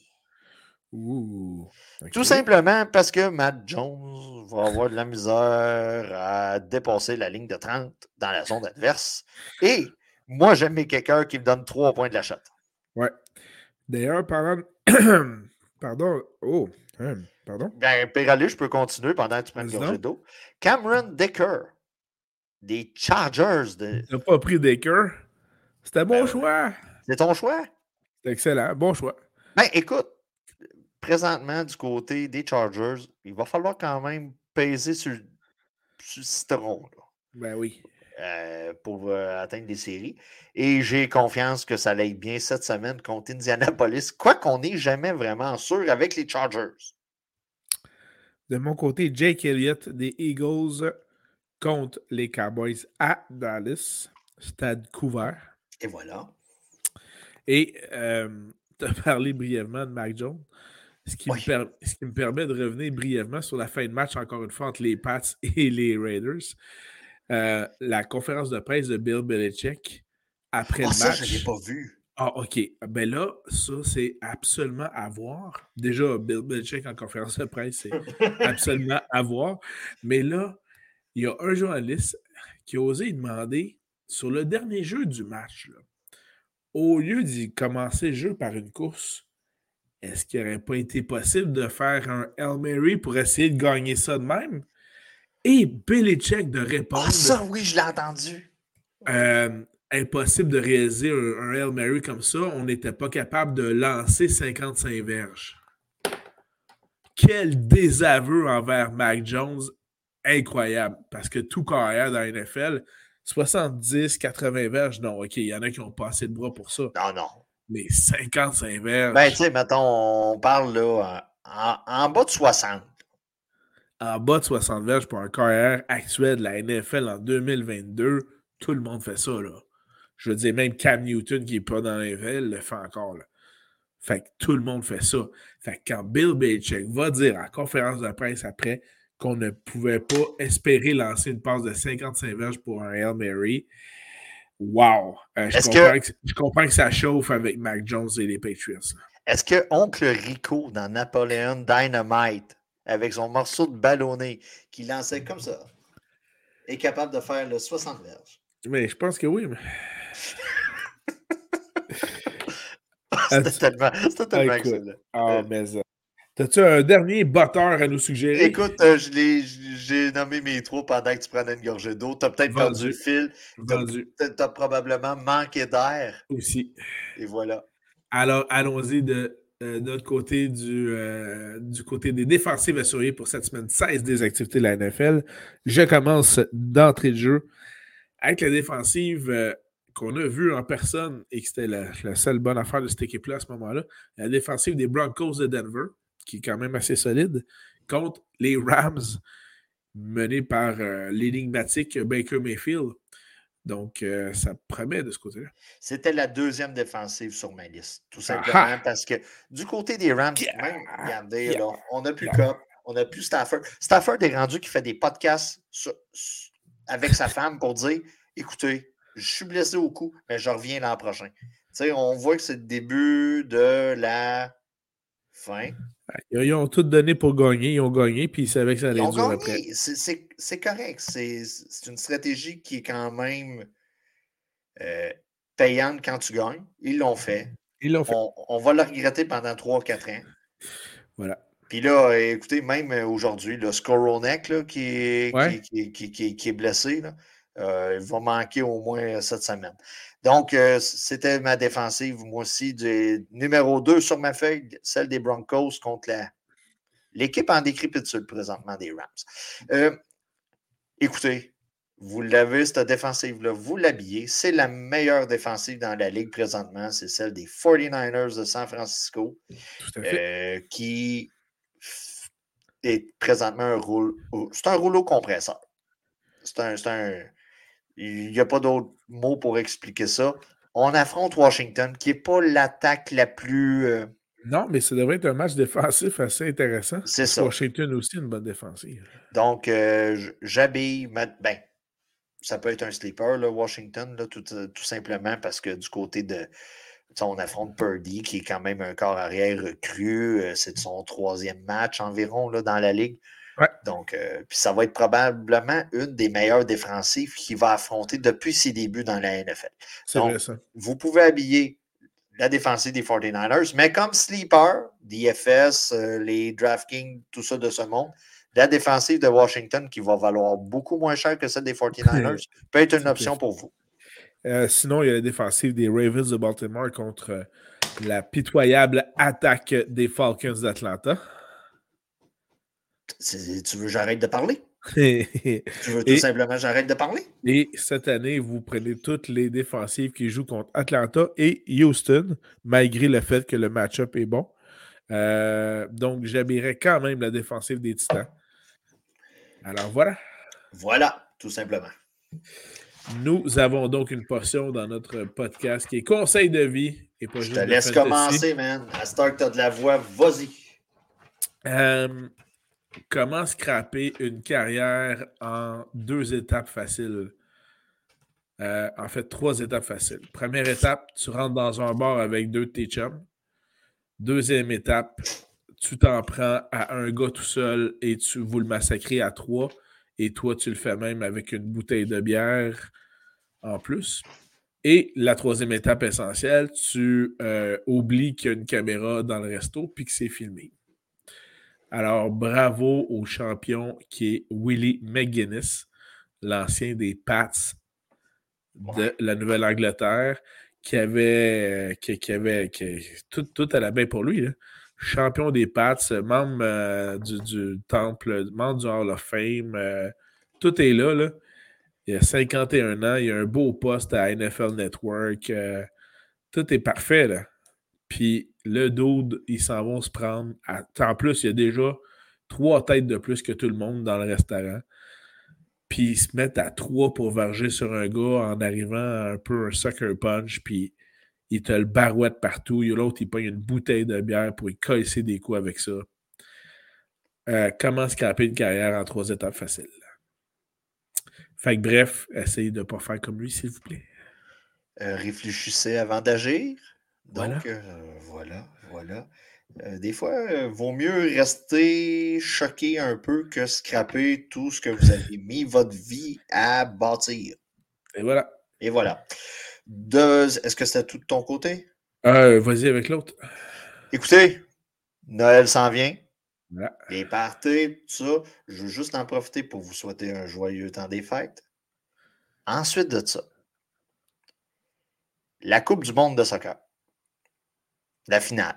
Tout simplement parce que Matt Jones va avoir de la misère à dépasser la ligne de 30 dans la zone adverse. Et moi, j'aime mes kickers qui me donnent 3 points de la chatte. Ouais. D'ailleurs, pardon. pardon. Oh, hein, pardon. Ben, Péralé, je peux continuer pendant que tu prends gorgée d'eau. Cameron Decker, des Chargers. De... Tu n'as pas pris Decker. C'était bon ben, choix. C'est ton choix? C'est excellent. Bon choix. Ben, écoute, présentement, du côté des Chargers, il va falloir quand même peser sur, sur le citron. Ben oui. Euh, pour euh, atteindre des séries. Et j'ai confiance que ça aille bien cette semaine contre Indianapolis, quoi qu'on n'ait jamais vraiment sûr avec les Chargers. De mon côté, Jake Elliott des Eagles contre les Cowboys à Dallas, stade couvert. Et voilà. Et euh, tu as parlé brièvement de Mac Jones. Ce qui, me permet de revenir brièvement sur la fin de match, encore une fois, entre les Pats et les Raiders. Euh, la conférence de presse de Bill Belichick après le match. Ça, je l'ai pas vu. Ah, OK. Ben là, ça, c'est absolument à voir. Déjà, Bill Belichick en conférence de presse, c'est absolument à voir. Mais là, il y a un journaliste qui a osé demander sur le dernier jeu du match, au lieu d'y commencer le jeu par une course, est-ce qu'il n'aurait pas été possible de faire un El Mary pour essayer de gagner ça de même? Et Belichick de répondre. Ah, ça, oui, je l'ai entendu. Euh, impossible de réaliser un, Hail Mary comme ça. On n'était pas capable de lancer 55 verges. Quel désaveu envers Mac Jones incroyable. Parce que tout carrière dans la NFL, 70, 80 verges, non, OK, il y en a qui ont pas assez de bras pour ça. Non, non. Mais 55 verges. Ben, tu sais, mettons, on parle là en, bas de 60. En bas de 60 verges pour un carrière actuel de la NFL en 2022, tout le monde fait ça, là. Je veux dire, même Cam Newton, qui n'est pas dans la NFL, le fait encore, là. Fait que tout le monde fait ça. Fait que quand Bill Belichick va dire en conférence de presse après qu'on ne pouvait pas espérer lancer une passe de 55 verges pour un Hail Mary, wow! Euh, je, comprends que... ça chauffe avec Mac Jones et les Patriots. Est-ce que Oncle Rico dans Napoleon Dynamite, avec son morceau de ballonné qui lançait comme ça, est capable de faire le 60 verges? Mais je pense que oui. Mais... C'était tellement, tellement ah, excellent. Ah, mais ça. T'as-tu un dernier batteur à nous suggérer? Écoute, euh, j'ai nommé mes trois pendant que tu prenais une gorgée d'eau. T'as peut-être perdu le fil. T'as as probablement manqué d'air. Aussi. Et voilà. Alors, allons-y de, euh, notre côté du, euh, du côté des défensives assurées pour cette semaine 16 des activités de la NFL. Je commence d'entrée de jeu avec la défensive qu'on a vu en personne et que c'était la, seule bonne affaire de cette équipe-là à ce moment-là, la défensive des Broncos de Denver, qui est quand même assez solide, contre les Rams, menés par euh, l'énigmatique Baker Mayfield. Donc, euh, ça promet de ce côté-là. C'était la deuxième défensive sur ma liste, tout simplement parce que du côté des Rams, regardez, on n'a plus Cup, on n'a plus Stafford. Stafford est rendu qui fait des podcasts avec sa femme pour dire écoutez, je suis blessé au cou, mais je reviens l'an prochain. on voit que c'est le début de la fin. Ils ont tout donné pour gagner, ils ont gagné, puis ils savaient que ça allait durer après. C'est correct. C'est une stratégie qui est quand même euh, payante quand tu gagnes. Ils l'ont fait. Ils l'ont fait. On, va le regretter pendant 3-4 ans. Voilà. Puis là, écoutez, même aujourd'hui, le Skoronek là, qui, est, qui, qui, qui, est blessé, là, il va manquer au moins cette semaine. Donc, euh, c'était ma défensive, moi aussi, du numéro 2 sur ma feuille, celle des Broncos contre l'équipe en décrépitude présentement des Rams. Euh, écoutez, vous l'avez, cette défensive-là, vous l'habillez. C'est la meilleure défensive dans la ligue présentement. C'est celle des 49ers de San Francisco, qui est présentement un rouleau. C'est un rouleau compresseur. C'est un, un, il n'y a pas d'autre mot pour expliquer ça. On affronte Washington, qui n'est pas l'attaque la plus. Euh, non, mais ça devrait être un match défensif assez intéressant. C'est ça. Washington aussi, une bonne défensive. Donc, euh, j'habille. Ben, ça peut être un sleeper, là, Washington, là, tout, euh, tout, simplement parce que du côté de. On affronte Purdy, qui est quand même un corps arrière cru. C'est son troisième match environ là, dans la ligue. Donc, euh, puis ça va être probablement une des meilleures défensives qu'il va affronter depuis ses débuts dans la NFL. Donc, vous pouvez habiller la défensive des 49ers, mais comme sleeper, DFS, euh, les DraftKings, tout ça de ce monde, la défensive de Washington qui va valoir beaucoup moins cher que celle des 49ers peut être une option pour vous. Euh, sinon, il y a la défensive des Ravens de Baltimore contre la pitoyable attaque des Falcons d'Atlanta. Tu veux que j'arrête de parler? tu veux tout simplement j'arrête de parler? Et cette année, vous prenez toutes les défensives qui jouent contre Atlanta et Houston, malgré le fait que le match-up est bon. Euh, donc, j'habillerai quand même la défensive des Titans. Alors voilà. Voilà, tout simplement. Nous avons donc une portion dans notre podcast qui est conseil de vie. Et pas Je te laisse commencer, man. À ce que tu as de la voix, vas-y. Euh, Comment scraper une carrière en deux étapes faciles? Euh, en fait, trois étapes faciles. Première étape, tu rentres dans un bar avec deux de tes chums. Deuxième étape, tu t'en prends à un gars tout seul et tu vous le massacrez à trois. Et toi, tu le fais même avec une bouteille de bière en plus. Et la troisième étape essentielle, tu euh, oublies qu'il y a une caméra dans le resto puis que c'est filmé. Alors, bravo au champion qui est Willie McGuinness, l'ancien des Pats de la Nouvelle-Angleterre qui avait, qui, avait tout, tout allait bien pour lui. Champion des Pats, membre euh, du, Temple, membre du Hall of Fame. Euh, tout est là, là. Il a 51 ans, il a un beau poste à NFL Network. Euh, tout est parfait, là. Puis le dude, ils s'en vont se prendre. En plus, il y a déjà trois têtes de plus que tout le monde dans le restaurant. Puis ils se mettent à trois pour varger sur un gars en arrivant un peu un sucker punch. Puis il te le barouette partout. Il y a l'autre, il pogne une bouteille de bière pour y casser des coups avec ça. Euh, comment scraper une carrière en trois étapes faciles? Fait que bref, essayez de ne pas faire comme lui, s'il vous plaît. Euh, réfléchissez avant d'agir. Donc, euh, voilà, voilà. Euh, des fois, il vaut mieux rester choqué un peu que scraper tout ce que vous avez mis votre vie à bâtir. Et voilà. Et voilà. Est-ce que c'était tout de ton côté? Vas-y avec l'autre. Écoutez, Noël s'en vient. Et partez, tout ça. Je veux juste en profiter pour vous souhaiter un joyeux temps des fêtes. Ensuite de ça, la Coupe du monde de soccer. La finale.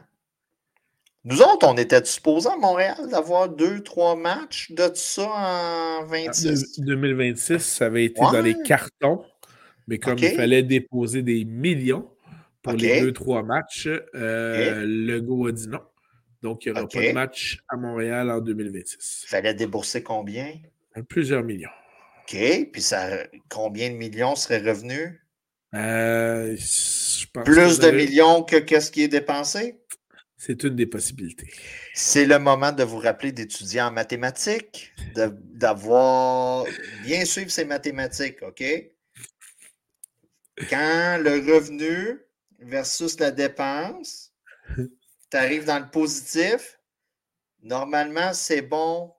Nous autres, on était supposés à Montréal d'avoir deux, trois matchs de ça en 26. 2026, ça avait été dans les cartons, mais comme il fallait déposer des millions pour les deux, trois matchs, euh, le go a dit non. Donc, il n'y aura pas de match à Montréal en 2026. Il fallait débourser combien? Plusieurs millions. OK. Puis ça, combien de millions seraient revenus? Euh, Plus de millions que qu'est-ce qui est dépensé? C'est une des possibilités. C'est le moment de vous rappeler d'étudier en mathématiques, d'avoir bien suivre ses mathématiques, OK? Quand le revenu versus la dépense, tu arrives dans le positif, normalement, c'est bon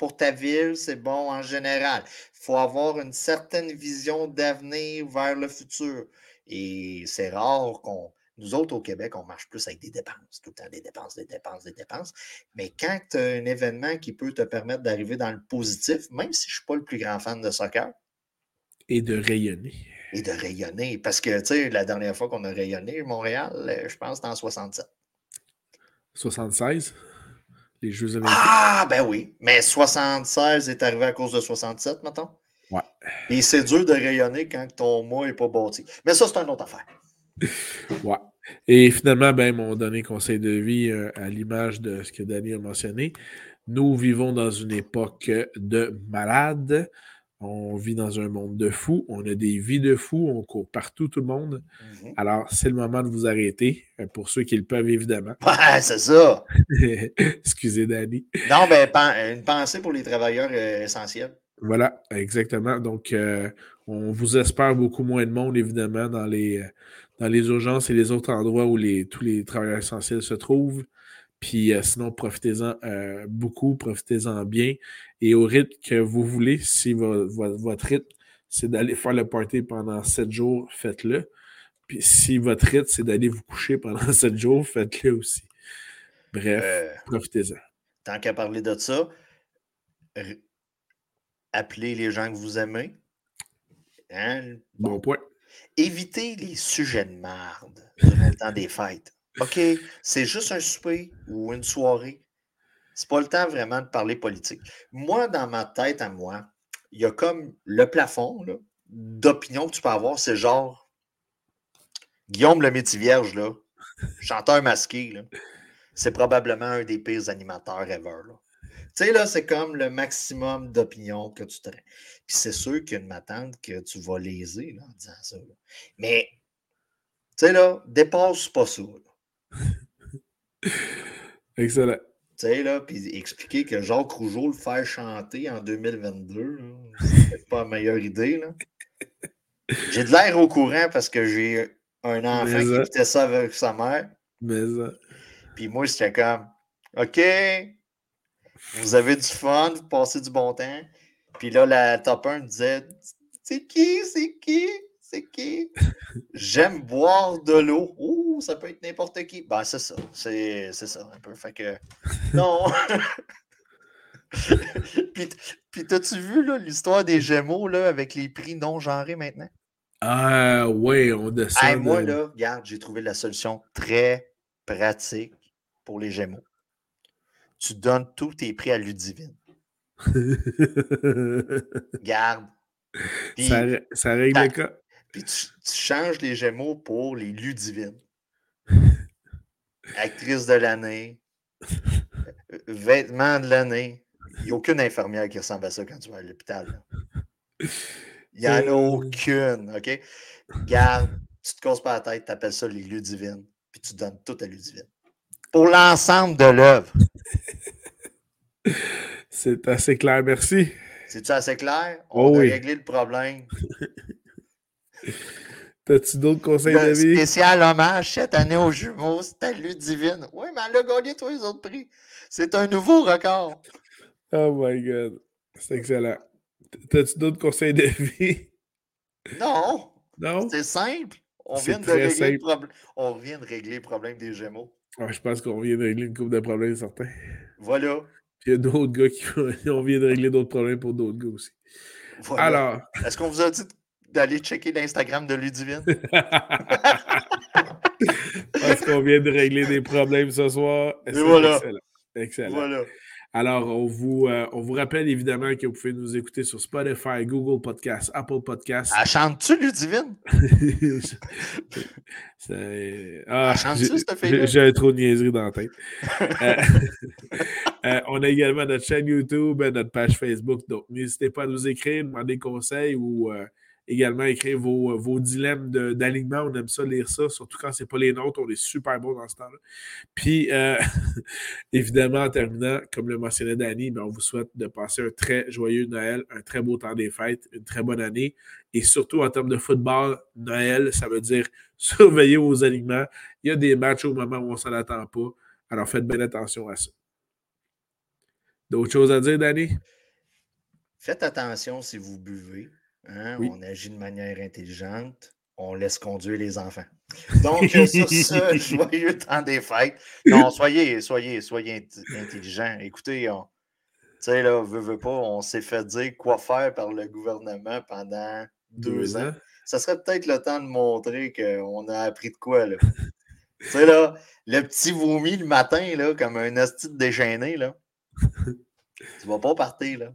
pour ta ville, c'est bon en général. Il faut avoir une certaine vision d'avenir vers le futur. Et c'est rare qu'on. Nous autres, au Québec, on marche plus avec des dépenses, tout le temps des dépenses, des dépenses, des dépenses. Mais quand tu as un événement qui peut te permettre d'arriver dans le positif, même si je ne suis pas le plus grand fan de soccer. Et de rayonner et de rayonner. Parce que, tu sais, la dernière fois qu'on a rayonné, Montréal, euh, je pense, c'était en 67. 76? Les Jeux Olympiques. Ah, ben oui. Mais 76 est arrivé à cause de 67, maintenant. Ouais. Et c'est dur de rayonner quand ton mois n'est pas bâti. Mais ça, c'est une autre affaire. ouais. Et finalement, ben, mon donné conseil de vie euh, à l'image de ce que Danny a mentionné. Nous vivons dans une époque de malades. On vit dans un monde de fous, on a des vies de fous, on court partout, tout le monde. Mhm. Alors, c'est le moment de vous arrêter, euh, pour ceux qui le peuvent, évidemment. Ouais, c'est ça. Excusez, Danny. Non, mais ben, une pensée pour les travailleurs euh, essentiels. Voilà, exactement. Donc, euh, on vous espère beaucoup moins de monde, évidemment, dans les, dans les urgences et les autres endroits où les, tous les travailleurs essentiels se trouvent. Puis euh, sinon, profitez-en euh, beaucoup, profitez-en bien. Et au rythme que vous voulez, si votre rythme, c'est d'aller faire le party pendant sept jours, faites-le. Puis si votre rythme, c'est d'aller vous coucher pendant sept jours, faites-le aussi. Bref, euh, profitez-en. Tant qu'à parler de ça, appelez les gens que vous aimez. Hein? Bon point. Évitez les sujets de merde durant le temps des fêtes. OK, c'est juste un souper ou une soirée. C'est pas le temps vraiment de parler politique. Moi, dans ma tête à moi, il y a comme le plafond d'opinion que tu peux avoir, c'est genre Guillaume le métier vierge, là, chanteur masqué, c'est probablement un des pires animateurs ever. Tu sais, là, c'est comme le maximum d'opinion que tu traînes. Puis c'est sûr qu'il y a une m'attente que tu vas léser en disant ça. Mais, tu sais, là, dépasse pas ça. Excellent. Tu sais, là, puis expliquer que Jacques Rougeau le faire chanter en 2022, c'est pas la meilleure idée, là. J'ai de l'air au courant parce que j'ai un enfant qui écoutait ça avec sa mère. Mais Puis moi, c'était comme, OK, vous avez du fun, vous passez du bon temps. Puis là, la top 1 disait, c'est qui, c'est qui? C'est qui? J'aime boire de l'eau. Ouh, ça peut être n'importe qui. Ben, c'est ça. C'est, ça, un peu. Fait que. Non. puis, puis t'as-tu vu l'histoire des Gémeaux là, avec les prix non genrés maintenant? Ah ouais, on descend. moi, là, regarde, j'ai trouvé la solution très pratique pour les Gémeaux. Tu donnes tous tes prix à Ludivine. Garde. ça, ça, règle le cas. Puis tu, changes les Gémeaux pour les Ludivines. Actrice de l'année, euh, vêtements de l'année. Il n'y a aucune infirmière qui ressemble à ça quand tu vas à l'hôpital. Il n'y en a euh. aucune, OK? Garde, tu te casses pas la tête, tu appelles ça les Ludivines, puis tu donnes tout à Ludivine. Pour l'ensemble de l'œuvre. C'est assez clair, merci. C'est-tu assez clair? On oh a réglé le problème. T'as-tu d'autres conseils de vie? Spécial hommage cette année aux jumeaux, c'était Ludivine. Oui, mais elle a gagné tous les autres prix. C'est un nouveau record. Oh my God. C'est excellent. T'as-tu d'autres conseils de vie? Non. Non? C'est simple. On vient, de régler le on vient de régler le problème des Gémeaux. je pense qu'on vient de régler une couple de problèmes certains. Voilà. Puis il y a d'autres gars qui on vient de régler d'autres problèmes pour d'autres gars aussi. Alors. Est-ce qu'on vous a dit d'aller checker l'Instagram de Ludivine? Parce qu'on vient de régler des problèmes ce soir. Et voilà. Excellent. excellent. Voilà. Alors, on vous, euh, on vous rappelle évidemment que vous pouvez nous écouter sur Spotify, Google Podcasts, Apple Podcasts. Elle chante-tu, Ludivine? ah, J'ai trop de niaiserie dans la tête. Euh, euh, on a également notre chaîne YouTube, notre page Facebook. Donc, n'hésitez pas à nous écrire, demander conseils ou également écrire vos, vos dilemmes d'alignement. On aime ça lire ça, surtout quand ce n'est pas les nôtres. On est super bon dans ce temps-là. Puis, euh, évidemment, en terminant, comme le mentionnait Danny, ben, on vous souhaite de passer un très joyeux Noël, un très beau temps des fêtes, une très bonne année. Et surtout, en termes de football, Noël, ça veut dire surveiller vos alignements. Il y a des matchs au moment où on ne s'en attend pas. Alors, faites bien attention à ça. D'autres choses à dire, Danny? Faites attention si vous buvez. Hein, on agit de manière intelligente. On laisse conduire les enfants. Donc, sur ce, joyeux temps des fêtes. Non, soyez, soyez, soyez intelligents. Écoutez, tu sais, là, veut, veut pas, on s'est fait dire quoi faire par le gouvernement pendant deux, ans. Ça serait peut-être le temps de montrer qu'on a appris de quoi, là. tu sais, là, le petit vomi le matin, là, comme un asti déchaîné, là. tu vas pas partir, là.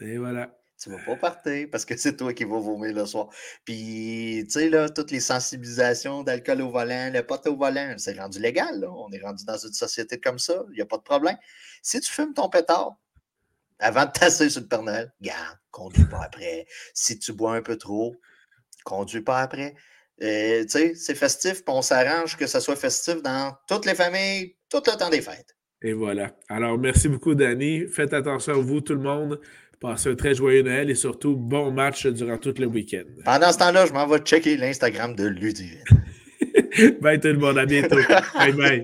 Et voilà tu vas pas partir parce que c'est toi qui vas vomir le soir. Puis, tu sais, là, toutes les sensibilisations d'alcool au volant, le pot au volant, c'est rendu légal, là. On est rendu dans une société comme ça, il n'y a pas de problème. Si tu fumes ton pétard, avant de tasser sur le Père Noël, garde, conduis pas après. Si tu bois un peu trop, conduis pas après. Euh, tu sais, c'est festif, puis on s'arrange que ça soit festif dans toutes les familles, tout le temps des fêtes. Et voilà. Alors, merci beaucoup, Danny. Faites attention à vous, tout le monde. Passez un très joyeux Noël et surtout bon match durant tout le week-end. Pendant ce temps-là, je m'en vais checker l'Instagram de Ludivine. bye tout le monde, à bientôt. bye bye.